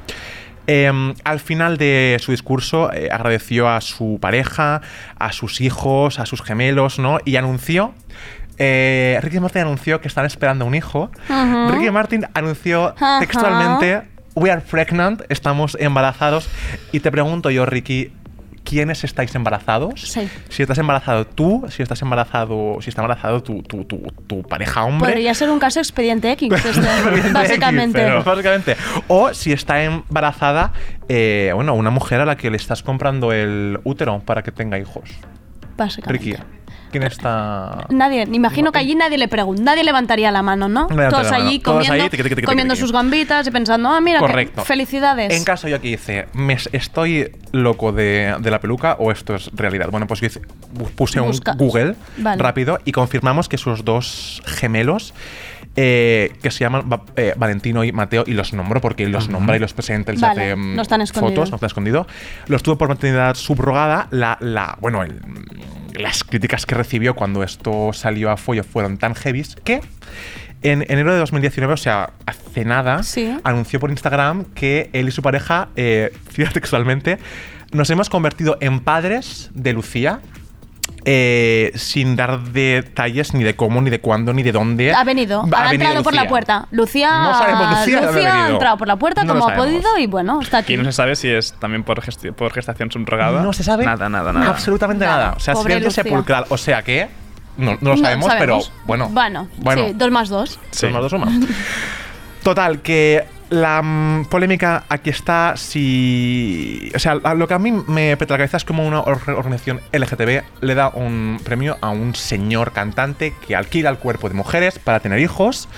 eh, al final de su discurso eh, agradeció a su pareja, a sus hijos, a sus gemelos, ¿no? Y anunció, eh, Ricky Martin anunció que están esperando un hijo. Ricky Martin anunció textualmente, we are pregnant, estamos embarazados. Y te pregunto yo, Ricky, ¿quiénes estáis embarazados? Sí. Si estás embarazado tú, si estás embarazado, si está embarazado tu, tu, tu, tu pareja hombre. Podría ser un caso expediente X, este, básicamente. Pero, básicamente. O si está embarazada, eh, bueno, una mujer a la que le estás comprando el útero para que tenga hijos. básicamente. Ricky, ¿quién está...? Nadie, imagino que allí nadie le pregunta, nadie levantaría la mano, ¿no? Nadie Todos mano. allí Todos comiendo, ahí, tiqui, tiqui, tiqui, comiendo tiqui. sus gambitas y pensando, ah, mira, Correcto. felicidades. En caso yo aquí dice, ¿me es- ¿estoy loco de, de la peluca o esto es realidad? Bueno, pues yo hice- puse un. Google Vale. rápido y confirmamos que sus dos gemelos, eh, que se llaman eh, Valentino y Mateo, y los nombro porque los nombra y los presenta, y les Vale, hace no están escondidos. fotos, no están escondido. Los tuvo por maternidad subrogada. La, la, bueno, el- las críticas que recibió cuando esto salió a follo fueron tan heavies que en enero de 2019, o sea, hace nada, anunció por Instagram que él y su pareja, eh, cita textualmente, nos hemos convertido en padres de Lucía. Eh, sin dar detalles ni de cómo, ni de cuándo, ni de dónde. Ha venido, Ha entrado por la puerta. Lucía, No sabemos, Lucía ha Lucía ha venido. entrado por la puerta No como ha podido y bueno, está aquí. Y no se sabe si es también por, por gestación subrogada. No se sabe Nada, nada, nada. Absolutamente nada. O sea, Pobre sepulcral. O sea que. No, no lo No sabemos, sabemos. pero bueno. Bueno, Bueno. sí, dos más dos. Dos más dos o más. Total, que la mm, polémica aquí está si... O sea, lo que a mí me peta la cabeza es como una or- organización LGTB le da un premio a un señor cantante que alquila el cuerpo de mujeres para tener hijos.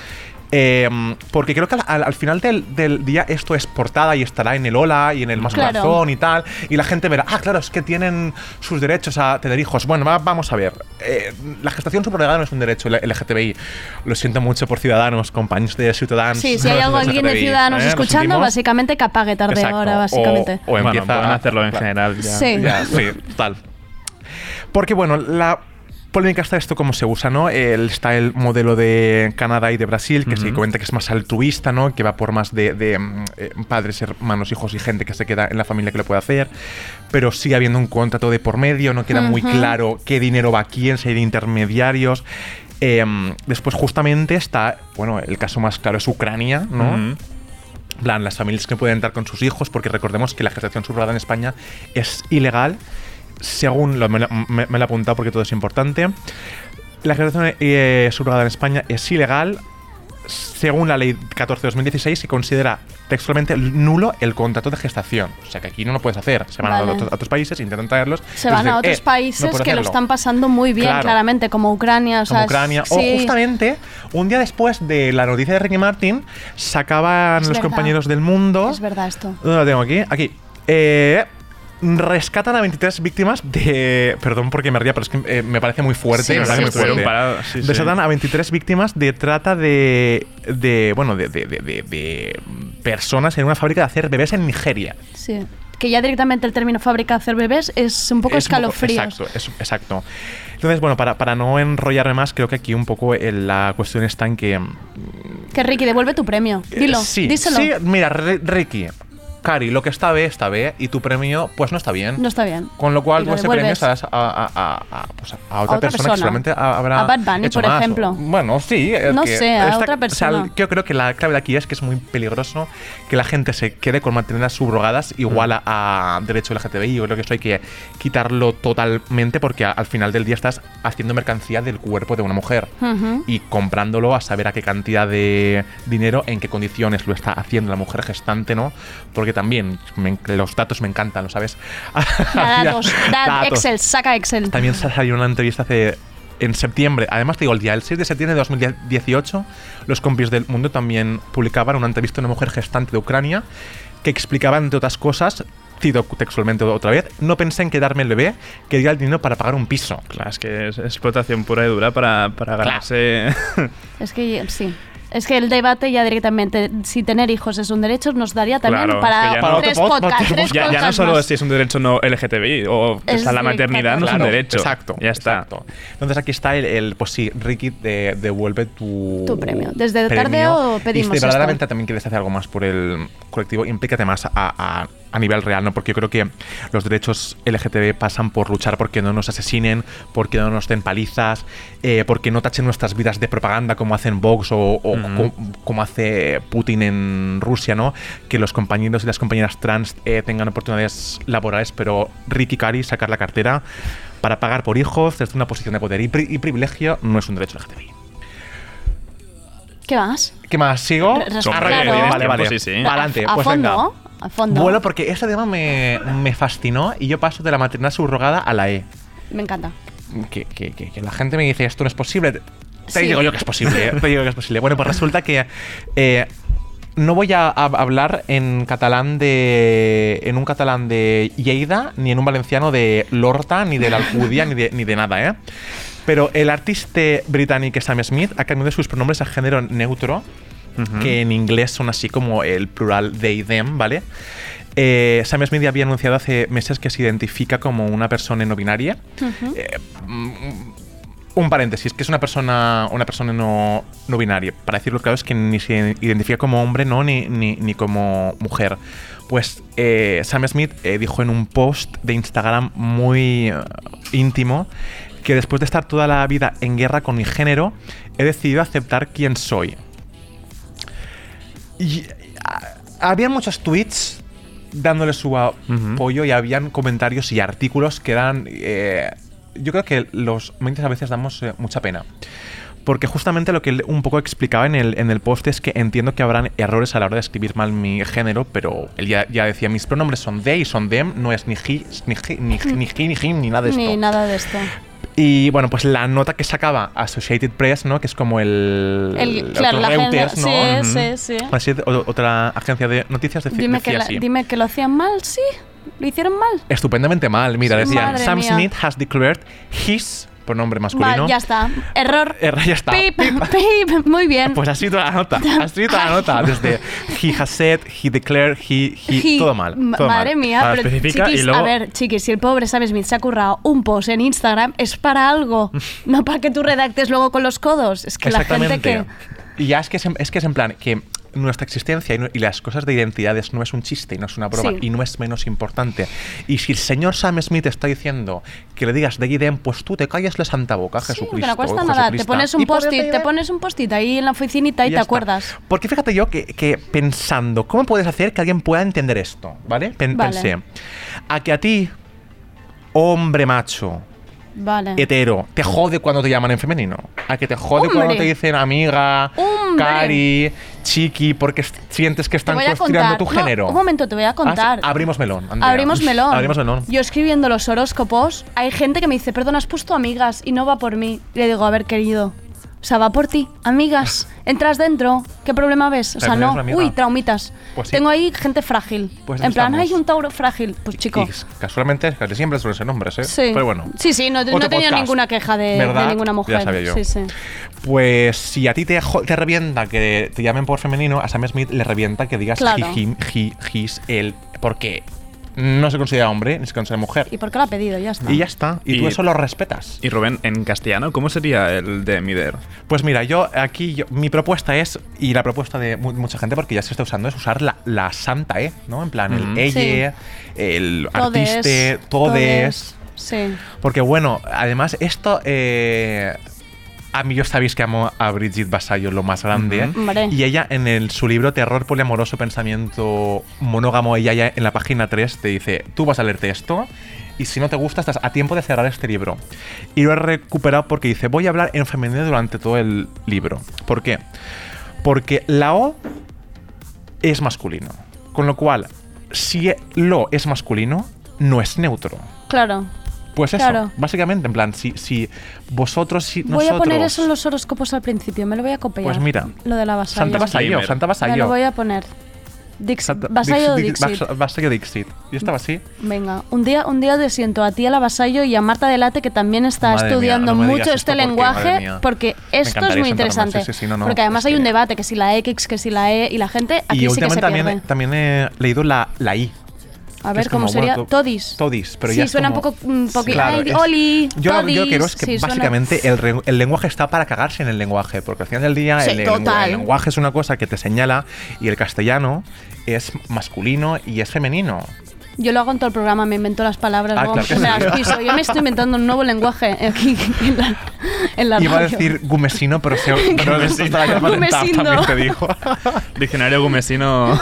Eh, porque creo que al, al- al final del, del día esto es portada y estará en el Ola y en el Más Claro. Corazón y tal. Y la gente verá, ah, claro, es que tienen sus derechos a tener hijos. Bueno, va- vamos a ver. Eh, la gestación subrogada no es un derecho LGTBI. Lo siento mucho por ciudadanos, compañeros de Ciudadanos. Sí, si hay algo alguien de Ciudadanos ¿eh? Escuchando, básicamente que apague tarde Exacto. ahora, O- básicamente. O, Bueno, empieza pueden hacerlo en claro. general ya. Sí. Ya, sí, tal. Porque bueno, la polémica está esto cómo se usa, ¿no? El, está el modelo de Canadá y de Brasil, que se Ujú. cuenta que es más altruista, ¿no? Que va por más de, de, mm, eh, padres, hermanos, hijos y gente que se queda en la familia que lo puede hacer. Pero sigue habiendo un contrato de por medio, no queda muy Ujú. claro qué dinero va a quién, si hay de intermediarios. Eh, después justamente está, bueno, el caso más claro es Ucrania, ¿no? Ujú. En plan, las familias que pueden entrar con sus hijos, porque recordemos que la gestación subrogada en España es ilegal, según lo, me, lo- he apuntado porque todo es importante. La gestación eh, subrogada en España es ilegal según la ley 14-2016 se considera textualmente nulo el contrato de gestación. O sea que aquí no lo puedes hacer. Se van a otros, a otros países, intentan traerlos. Se y van a otros "Eh, países que lo hacerlo". están pasando muy bien, Claro. claramente, como Ucrania. O como Ucrania. sí. O justamente, un día después de la noticia de Ricky Martin, sacaban Es los verdad. compañeros del mundo. Es verdad esto. ¿Dónde lo tengo aquí? Aquí. Eh, rescatan a 23 víctimas de. Perdón porque me ría, pero es que eh, me parece muy fuerte. Sí, me parece sí, muy fuerte. Parados, sí. Rescatan a 23 víctimas de trata de. de bueno, de, de- de- de- de personas en una fábrica de hacer bebés en Nigeria. Sí. Que ya directamente el término fábrica de hacer bebés es un poco Es un poco- escalofríos. exacto, es- exacto. Entonces, bueno, para, para no enrollarme más, creo que aquí un poco el- la cuestión está en que. Que Ricky, devuelve tu premio. Dilo, Eh, sí, díselo. Sí, mira, Ri- Ricky. Cari, lo que está B está B y tu premio pues no está bien. No está bien. Con lo cual ese premio das a, a- a- a- pues, a otra, persona, que persona. seguramente ha- habrá A Bad Bunny, hecho por más. ejemplo. Bueno, sí. No que sé, a esta- otra o sea, persona. yo creo que la clave de aquí es que es muy peligroso que la gente se quede con mantenerlas subrogadas igual a, a derecho LGTBI. Yo creo que esto hay que quitarlo totalmente porque al final del día estás haciendo mercancía del cuerpo de una mujer y comprándolo a saber a qué cantidad de dinero, en qué condiciones lo está haciendo la mujer gestante, ¿no? Porque también me- los datos me encantan, ¿lo sabes? Da datos, da Datos. Excel, saca Excel. También salió una entrevista hace en septiembre, además te digo el día, el 6 de septiembre de 2018, los compis del mundo también publicaban una entrevista de una mujer gestante de Ucrania que explicaba, entre otras cosas, cito textualmente otra vez, no pensé en quedarme el bebé, quería el dinero para pagar un piso. Claro, es que es explotación pura y dura para, para ganarse. Es que sí. Es que el debate ya directamente, si tener hijos es un derecho, nos daría también Claro, para, es que ya no- tres podcasts. podcast, tres ya, ya no solo más. si es un derecho no LGTBI o Es sea, la maternidad no es un Claro, derecho. Exacto. Ya está. exacto. Entonces aquí está el, el, pues sí, Ricky, de- devuelve tu, Tu premio. Desde premio. Tardeo Y pedimos si verdaderamente esto. también quieres hacer algo más por el colectivo, implícate más a, a- a nivel real, ¿no? Porque yo creo que los derechos LGTB pasan por luchar porque no nos asesinen, porque no nos den palizas, eh, porque no tachen nuestras vidas de propaganda como hacen Vox o, como, como hace Putin en Rusia, ¿no? Que los compañeros y las compañeras trans eh, tengan oportunidades laborales, pero Ricky Cari sacar la cartera para pagar por hijos desde una posición de poder y, pri- y privilegio no es un derecho LGTBI. ¿Qué más? ¿Qué más? ¿Sigo? Re-. Vale, vale. sí, sí. Adelante, pues fondo, venga. A fondo. Bueno, porque ese tema me, me fascinó y yo paso de la maternidad subrogada a la E. Me encanta. Que, que- que- que la gente me dice, esto no es posible. Te Sí. digo yo que es posible, ¿eh? te digo que es posible. Bueno, pues resulta que eh, no voy a, a hablar en catalán de. en un catalán de Lleida, ni en un valenciano de Lorta, ni de la Alcudia, ni de, ni de nada, ¿eh? Pero el artista británico Sam Smith ha cambiado sus pronombres a género neutro, que en inglés son así como el plural they, them, ¿vale? Eh, Sam Smith ya había anunciado hace meses que se identifica como una persona no binaria. Eh, mm, un paréntesis, que es una persona, una persona no, no binaria. Para decirlo claro, es que ni se identifica como hombre, no, ni, ni, ni como mujer. Pues eh, Sam Smith eh, dijo en un post de Instagram muy íntimo que después de estar toda la vida en guerra con mi género, he decidido aceptar quién soy. Y ah, había muchos tweets dándole su apoyo y habían comentarios y artículos que eran... eh, yo creo que los medios a veces damos eh, mucha pena. Porque justamente lo que él un poco explicaba en el, en el post es que entiendo que habrán errores a la hora de escribir mal mi género, pero él ya, ya decía, mis pronombres son they y son them, no es ni he, ni he, ni, he, ni, he, ni him, ni nada de esto. Ni nada de esto. Y bueno, pues la nota que sacaba Associated Press, ¿no? Que es como el. El- otro claro, la Reuters, ¿no? sí, Ujú. sí, sí. Así, otra agencia de noticias Dime que, decía la- así. dime que lo hacían mal, sí. Lo hicieron mal. Estupendamente mal. Mira, decían: Sam mía. Smith has declared his pronombre masculino. Vale, ya está. Error. Error, ya está. Pip, pip. Muy bien. Pues así toda la nota. Así toda la nota. Desde he has said, he declared, he, he. Todo mal. Todo Madre mal. mía, pero chiquis, a ver, chiquis, si el pobre Sam Smith se ha currado un post en Instagram, es para algo, no para que tú redactes luego con los codos. Es que la gente que... Y ya es que es, es que es en plan que nuestra existencia y, no- y las cosas de identidades no es un chiste y no es una broma Sí. y no es menos importante. Y si el señor Sam Smith está diciendo que le digas de idem, pues tú te calles la santa boca, Jesucristo. que no cuesta nada, te pones un post-it, te pones un post-it ahí en la oficinita y, Y te está. acuerdas. Porque fíjate yo que, que pensando, ¿cómo puedes hacer que alguien pueda entender esto? ¿Vale? Pen- Vale. Pensé, a que a ti, hombre macho, Vale. hetero, te jode cuando te llaman en femenino. A que te jode Hombre. cuando te dicen amiga, Hombre. cari, chiqui, porque sientes que están cuestionando tu No, género. un momento, te voy a contar. Ah, abrimos melón. Andrea. Abrimos melón. Abrimos melón. Yo escribiendo los horóscopos, hay gente que me dice, perdón, has puesto amigas y no va por mí. Y le digo, a ver, querido, o sea, va por ti, amigas, entras dentro, ¿qué problema ves? O sea, no, uy, traumitas. Pues sí. Tengo ahí gente frágil. Pues en plan, estamos. hay un tauro frágil. Pues chico. Y casualmente, casi siempre suelen ser hombres, ¿eh? Sí. Pero bueno. Sí, sí, no, no he tenido ninguna queja de, ninguna mujer. Ya sabía yo. Sí, sí. Pues si a ti te, revienta que te llamen por femenino, a Sam Smith le revienta que digas Claro. he, him, he, his, él. Porque no se considera hombre ni se considera mujer. ¿Y por qué lo ha pedido? Ya está. Y ya está. Y, tú eso lo respetas. Y Rubén, en castellano, ¿cómo sería el de Mider? Pues mira, yo aquí, yo- mi propuesta es, y la propuesta de mu- mucha gente, porque ya se está usando, es usar la, la santa E, ¿no? En plan, el ella, el Todes, artiste, todes. Sí. Porque bueno, además esto... eh, a mí yo sabéis que amo a Brigitte Vasallo lo más grande. Hombre. Y ella en el, su libro Terror poliamoroso, pensamiento monógamo, ella ya en la página 3 te dice, tú vas a leerte esto y si no te gusta estás a tiempo de cerrar este libro. Y lo he recuperado porque dice, voy a hablar en femenino durante todo el libro. ¿Por qué? Porque la O es masculino. Con lo cual, si lo es masculino, no es neutro. Claro. Pues eso, Claro. básicamente, en plan, si, si vosotros, si Voy nosotros... a poner eso en los horóscopos al principio, me lo voy a copiar. Pues mira, Lo de la vasallo. Santa Vasallo. Santa Me lo Vasallo. voy a poner. Dix, Santa- vasallo Dix- Dix- Dixit. Vas- Vasallo Dixit. Yo estaba así. Venga, un día, un día te siento a ti a la vasallo y a Marta Delate que también está Madre mía, estudiando no mucho este porque, lenguaje porque esto es muy interesante. sí, sí, sí, no, no, porque además es hay un debate que si la X, que si la E y la gente aquí y sí que se pierde. también, también he leído la, la I. a que ver cómo sería Todis. Todis, pero sí, ya es suena como- un poco, un poquito. Claro, Ay, es- Oli, Yo lo, Todis. yo quiero es que Sí, suena- básicamente el, re- el lenguaje está para cagarse en el lenguaje, porque al final del día Sí, el lenguaje es una cosa que te señala y el castellano es masculino y es femenino. Yo lo hago en todo el programa, me invento las palabras, Ah, luego claro me las piso. Yo me estoy inventando un nuevo lenguaje aquí en la, en la Iba a decir gumesino, pero, se, Gumesino. también te dijo. Diccionario gumesino.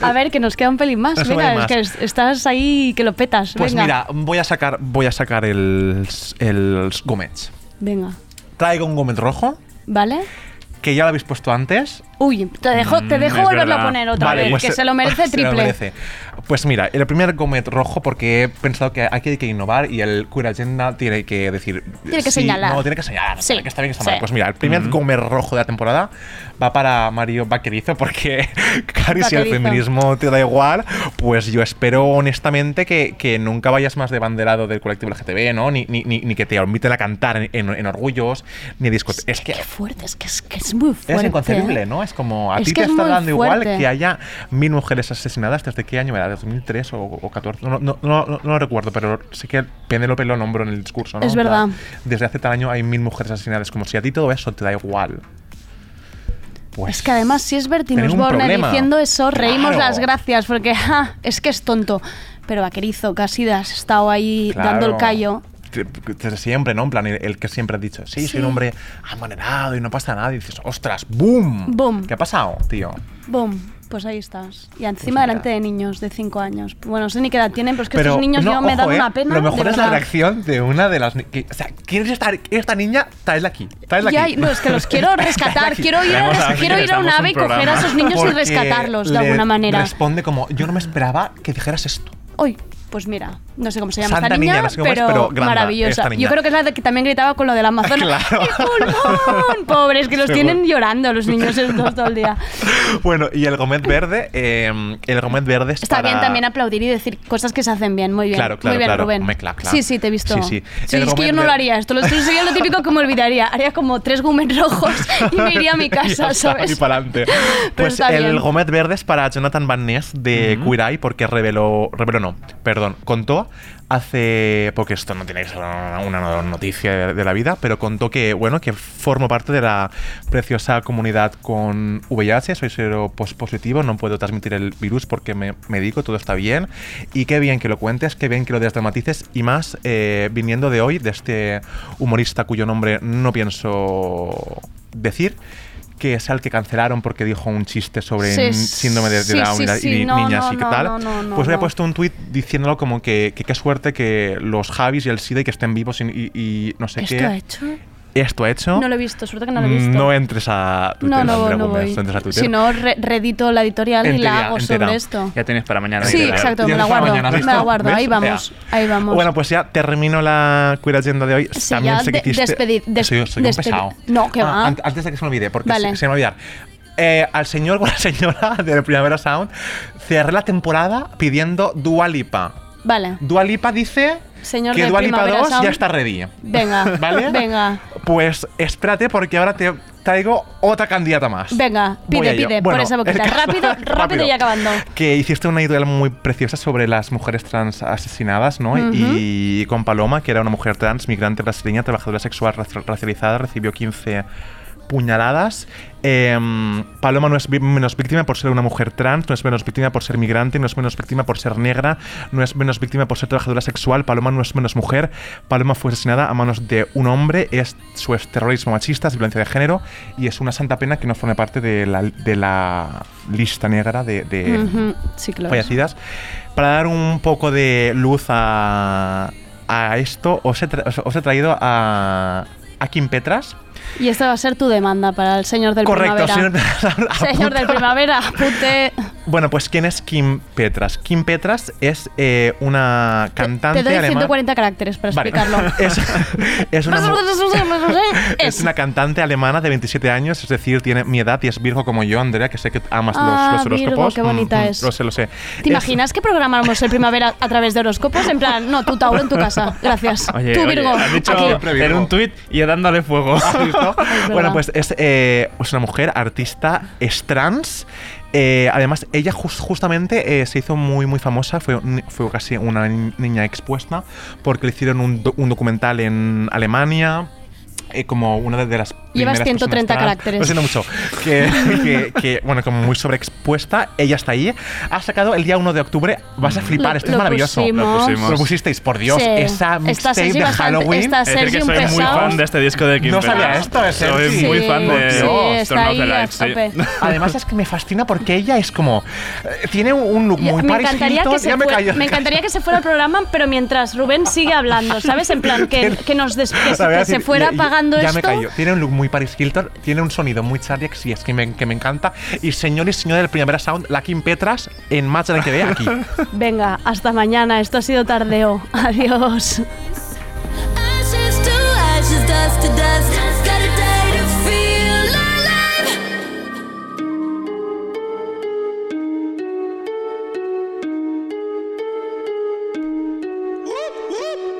A ver, que nos queda un pelín más. Eso Venga, es que es- estás ahí que lo petas. Pues Venga. mira, voy a sacar, voy a sacar el, el Gómez. Venga. Traigo un Gómez rojo, ¿Vale? Que ya lo habéis puesto antes. Uy, te dejo, te Mm, dejo es volverlo verdad. a poner otra Vale, vez, pues que se- lo merece se triple. lo merece. Pues mira, el primer Gómez rojo, porque he pensado que aquí hay que innovar y el Queer Agenda tiene que decir. Tiene que sí, señalar. No, tiene que señalar. Sí, que está bien, que está sí. mal. Pues mira, el primer Ujú. Gómez rojo de la temporada va para Mario Vaquerizo, porque, Cari, si el feminismo te da igual, pues yo espero honestamente que, que nunca vayas más de banderado del colectivo LGTB, ¿no? Ni, ni, ni, ni que te inviten a cantar en, en- en orgullos, ni a discotecas. Es que Qué fuerte, es que es, que es muy fuerte. es inconcebible, ¿eh? ¿no? Es como a ti te es está dando igual que haya mil mujeres asesinadas desde qué año era, 2003 o, o 14. No, no, no, no, no lo recuerdo, pero sé que Penélope lo nombró en el discurso, ¿no? Es verdad. Desde hace tal año hay mil mujeres asesinadas, como si a ti todo eso te da igual. Pues Es que además, si es problema. diciendo eso, reímos las gracias, porque ja, es que es tonto. Pero Vaquerizo, casi has estado ahí Claro. dando el callo. Siempre, ¿no? En plan, el, el que siempre ha dicho, sí, Sí. soy un hombre amanerado y no pasa nada. Y dices, ostras, ¡boom! Boom. ¿Qué ha pasado, tío? Boom. Pues ahí estás. Y encima Pues delante de niños de 5 años. Bueno, no sé ni qué edad tienen, pero es que Pero estos niños no, yo me ojo, dan ¿eh? una pena. Lo mejor es la reacción de una de las. que- o sea, ¿quieres estar esta niña? Traedla aquí. Traedla Ya, aquí. no, es que los quiero rescatar. quiero ir a, res- quiero ir a un ave y coger a esos niños y rescatarlos de le alguna manera. Responde como: Yo no me esperaba que dijeras esto. Uy, pues mira, no sé cómo se llama Santa esta niña, niña, no sé cómo es, pero, maravillosa. esta niña. Yo creo que es la que también gritaba con lo del Amazonas. Claro. ¡El pulmón! Pobres, que los Seguro. tienen llorando los niños estos todo el día. Bueno, y el Gómez Verde. eh, el Gómez Verde es Está para- bien también aplaudir y decir cosas que se hacen bien, muy bien. Claro, claro, muy bien, claro. Rubén. Claro, claro. Sí, sí, te he visto. Sí, sí. Sí, es que yo no lo haría esto. Lo sería lo típico que me olvidaría. Haría como tres gumen rojos y me iría a mi Ya casa, está, ¿sabes? Y para adelante. Pues el bien. Gómez Verde es para Jonathan Van Ness de Queer Eye porque reveló, reveló no, perdón, contó hace, porque esto no tiene que ser una, noticia de la vida, pero contó que, bueno, que formo parte de la preciosa comunidad con VIH, soy cero positivo, no puedo transmitir el virus porque me medico, todo está bien, y qué bien que lo cuentes, qué bien que lo desdramatices, y más eh, viniendo de hoy, de este humorista cuyo nombre no pienso decir, que es al que cancelaron porque dijo un chiste sobre Sí, síndrome de, sí, Down sí, y no, niñas no, y qué tal. no, pues había puesto un tuit diciéndolo como que, que qué suerte que los Javis y el SIDA y que estén vivos y, y- y no sé ¿Esto qué. ha hecho? Esto ha hecho. No lo he visto, suerte que no lo he visto. No entres a Twitter, no, no, no Gómez, voy. no entres a Twitter. Si no, re- redito la editorial y Entera, la hago entera. sobre esto. Ya tienes para mañana. Sí, exacto, me Ya la guardo. mañana, ¿has Me la guardo, ahí ¿Ves? vamos. Ahí vamos. Bueno, pues ya termino la queer agenda de hoy. Sí, También ya sé que de- hiciste- despedi- des- soy, soy un despedi- pesado. No, que Ah, va. an- Antes de que se me olvide, porque Vale. se, se me va a olvidar. Eh, al señor o la señora de Primavera Sound cerré la temporada pidiendo Dua Lipa. Vale. Dua Lipa dice Señor que de Dua Lipa Primavera 2 Sound. ya está ready. Venga, ¿Vale? venga. Pues espérate porque ahora te traigo otra candidata más. Venga, pide, pide, Bueno, por esa boquita. Rápido, rápido, rápido. y acabando. Que hiciste una editorial muy preciosa sobre las mujeres trans asesinadas, ¿no? Y con Paloma, que era una mujer trans, migrante brasileña, trabajadora sexual raci- racializada, recibió 15 puñaladas. Em, Paloma no es menos víctima por ser una mujer trans, no es menos víctima por ser migrante, no es menos víctima por ser negra, no es menos víctima por ser trabajadora sexual. Paloma no es menos mujer. Paloma fue asesinada a manos de un hombre. Es, su es terrorismo machista, es violencia de género y es una santa pena que no forme parte de la, de la lista negra de, de Ujú, Sí, claro. fallecidas. Para dar un poco de luz a, a esto, os he, tra- os- os he traído a, a Kim Petras. Y esta va a ser tu demanda para el señor del Correcto, primavera. señor- Señor del primavera, apunte. Bueno, pues ¿quién es Kim Petras? Kim Petras es eh, una cantante Te doy alemana. 140 caracteres para Vale. explicarlo. es, es una, Es. cantante alemana de 27 años, es decir, tiene mi edad y es virgo como yo, Andrea, que sé que amas Ah, los, los Virgo, horóscopos. qué bonita Mm, mm, es. Lo sé, lo sé. ¿Te Es- imaginas que programamos el primavera a través de horóscopos? En plan, no, tú Tauro en tu casa. Gracias. Oye, tú oye, Virgo. has dicho aquí. en un tuit y dándole fuego. Bueno, pues es, eh, es una mujer artista, es trans. Eh, además, ella jus- justamente eh, se hizo muy, muy famosa, fue, fue casi una ni- niña expuesta, porque le hicieron un, do- un documental en Alemania. Eh, como una de- las Llevas primeras 130 personas trans- caracteres. Lo siento mucho. Que, que- que, bueno, como muy sobreexpuesta. Ella está ahí. Ha sacado el día 1 de octubre. Vas a flipar. Lo- Esto es lo maravilloso. pusimos. Lo pusimos. Lo pusisteis, por Dios. Sí. Esa mixtape de bastante- Halloween. está Es decir, que soy muy pesado. fan de este disco de Kim No sabía esto, es Soy Sergi. muy Sí, fan de sí, está ahí Lights, sí. Además es que me fascina porque ella es como eh, tiene un look muy me Paris encantaría, Hilton. que se me me encantaría que se fuera el programa, pero mientras Rubén sigue hablando, ¿sabes? En plan, que, que nos que, se- La verdad ya- apagando ya esto. me callo. Tiene un look muy Paris Hilton, tiene un sonido muy Charlie y es que me, que me encanta. Y señor y señora del Primavera Sound, la Kim Petras en Match de ve aquí. Venga, hasta mañana. Esto ha sido tardeo. Adiós.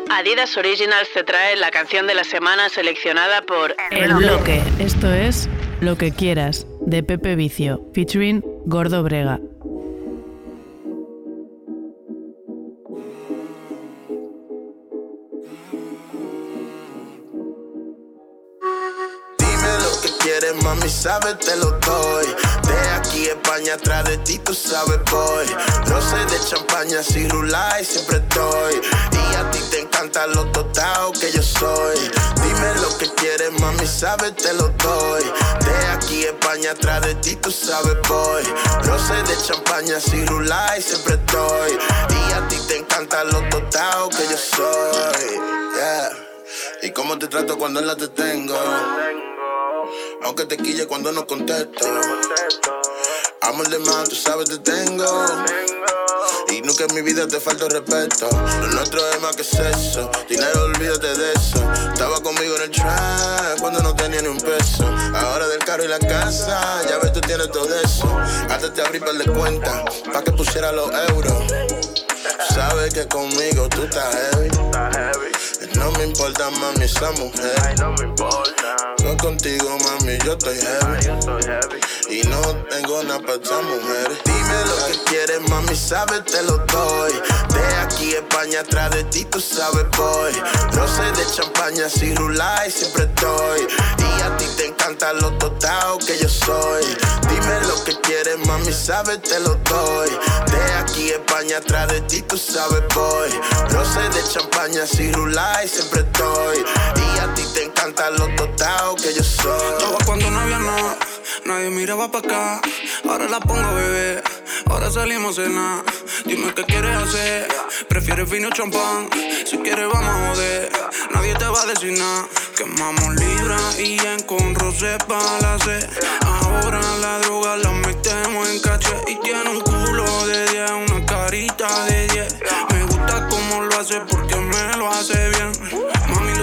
Adidas Originals te trae la canción de la semana seleccionada por El bloque. Esto es Lo que quieras, de Pepe Vicio, featuring Gordo Brega. Dime lo que quieres, mami, sabes, te lo doy. Aquí a España, atrás de ti, tú sabes, voy. Roce de champaña, si rulay, siempre estoy. Y a ti te encanta lo total que yo soy. Dime lo que quieres, mami, sabes, te lo doy. De aquí España, atrás de ti, tú sabes, voy. Roce de champaña, si rulay, siempre estoy. Y a ti te encanta lo total que yo soy. Yeah. Y cómo te trato cuando la te tengo. Aunque te quille cuando no contesto. Amor de más, tú sabes, te tengo. Y nunca en mi vida te falta respeto. Lo nuestro es más que sexo. Dinero, olvídate de eso. Estaba conmigo en el track cuando no tenía ni un peso. Ahora del carro y la casa, ya ves, tú tienes todo eso. Hasta te abrí para de cuenta, pa' que pusiera los euros. Sabes que conmigo tú estás heavy. No me importa, mami, esa mujer. No me importa. Yo contigo, mami, yo estoy heavy. Y no tengo nada para esa mujer. Lo que quieres, mami, sabes, te lo doy. De aquí España, atrás de ti, tú sabes, voy. Roce de champaña, si rulay, siempre estoy. Y a ti te encanta lo total que yo soy. Dime lo que quieres, mami, sabes, te lo doy. De aquí España, atrás de ti, tú sabes, voy. Roce de champaña, si rulay, siempre estoy. Y a ti te encanta lo total que yo soy. Estaba cuando no había nada, nadie miraba para acá. Ahora la pongo bebé, ahora salimos a cenar. Dime qué quieres hacer, prefieres vino o champán. Si quieres vamos a joder, nadie te va a decir nada. Quemamos libra y en con rosé para la. Ahora la droga la metemos en caché y tiene un culo de 10, una carita de 10. Me gusta cómo lo hace porque me lo hace bien.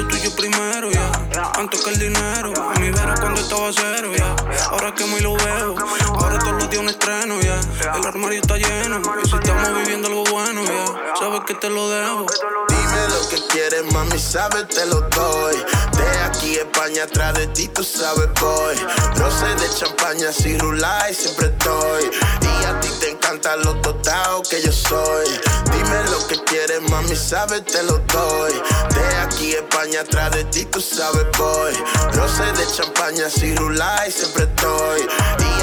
Tuyo primero, ya. Antes que el dinero. A mi vera cuando estaba cero, ya. Ahora que muy lo veo. Ahora todos los días un estreno, ya. El armario está lleno. Y si estamos viviendo algo bueno, ya. Sabes que te lo debo. Dime lo que quieres, mami, sabes, te lo doy. De aquí España, atrás de ti, tú sabes, voy. Roce de champaña, si rulay, siempre estoy. Y a ti te encanta lo total que yo soy. Dime lo que quieres, mami, sabes, te lo doy. De aquí España, atrás de ti, tú sabes, voy. Roce de champaña, si rulay, siempre estoy. Y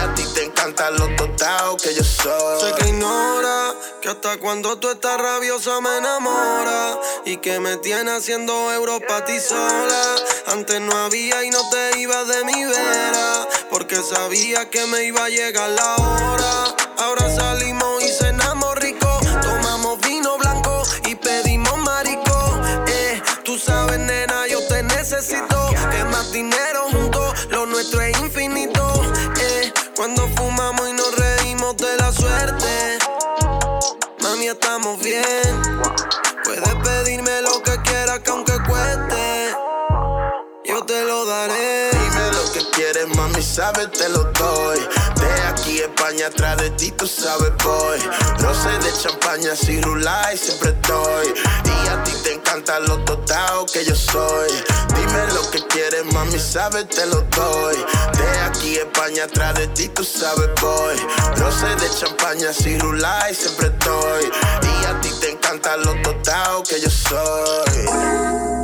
encanta lo total que yo soy. Sé que ignora que hasta cuando tú estás rabiosa me enamora y que me tiene haciendo euros pa' ti sola. Antes no había y no te ibas de mi vera porque sabía que me iba a llegar la hora. Ahora lo daré. Dime lo que quieres, mami, sabes, te lo doy. De aquí España, atrás de ti, tú sabes, voy. Roce de champaña, si rulay, siempre estoy. Y a ti te encanta lo total que yo soy. Dime lo que quieres, mami, sabes, te lo doy. De aquí España, atrás de ti, tú sabes, voy. Roce de champaña, si rulay, siempre estoy. Y a ti te encanta lo total que yo soy.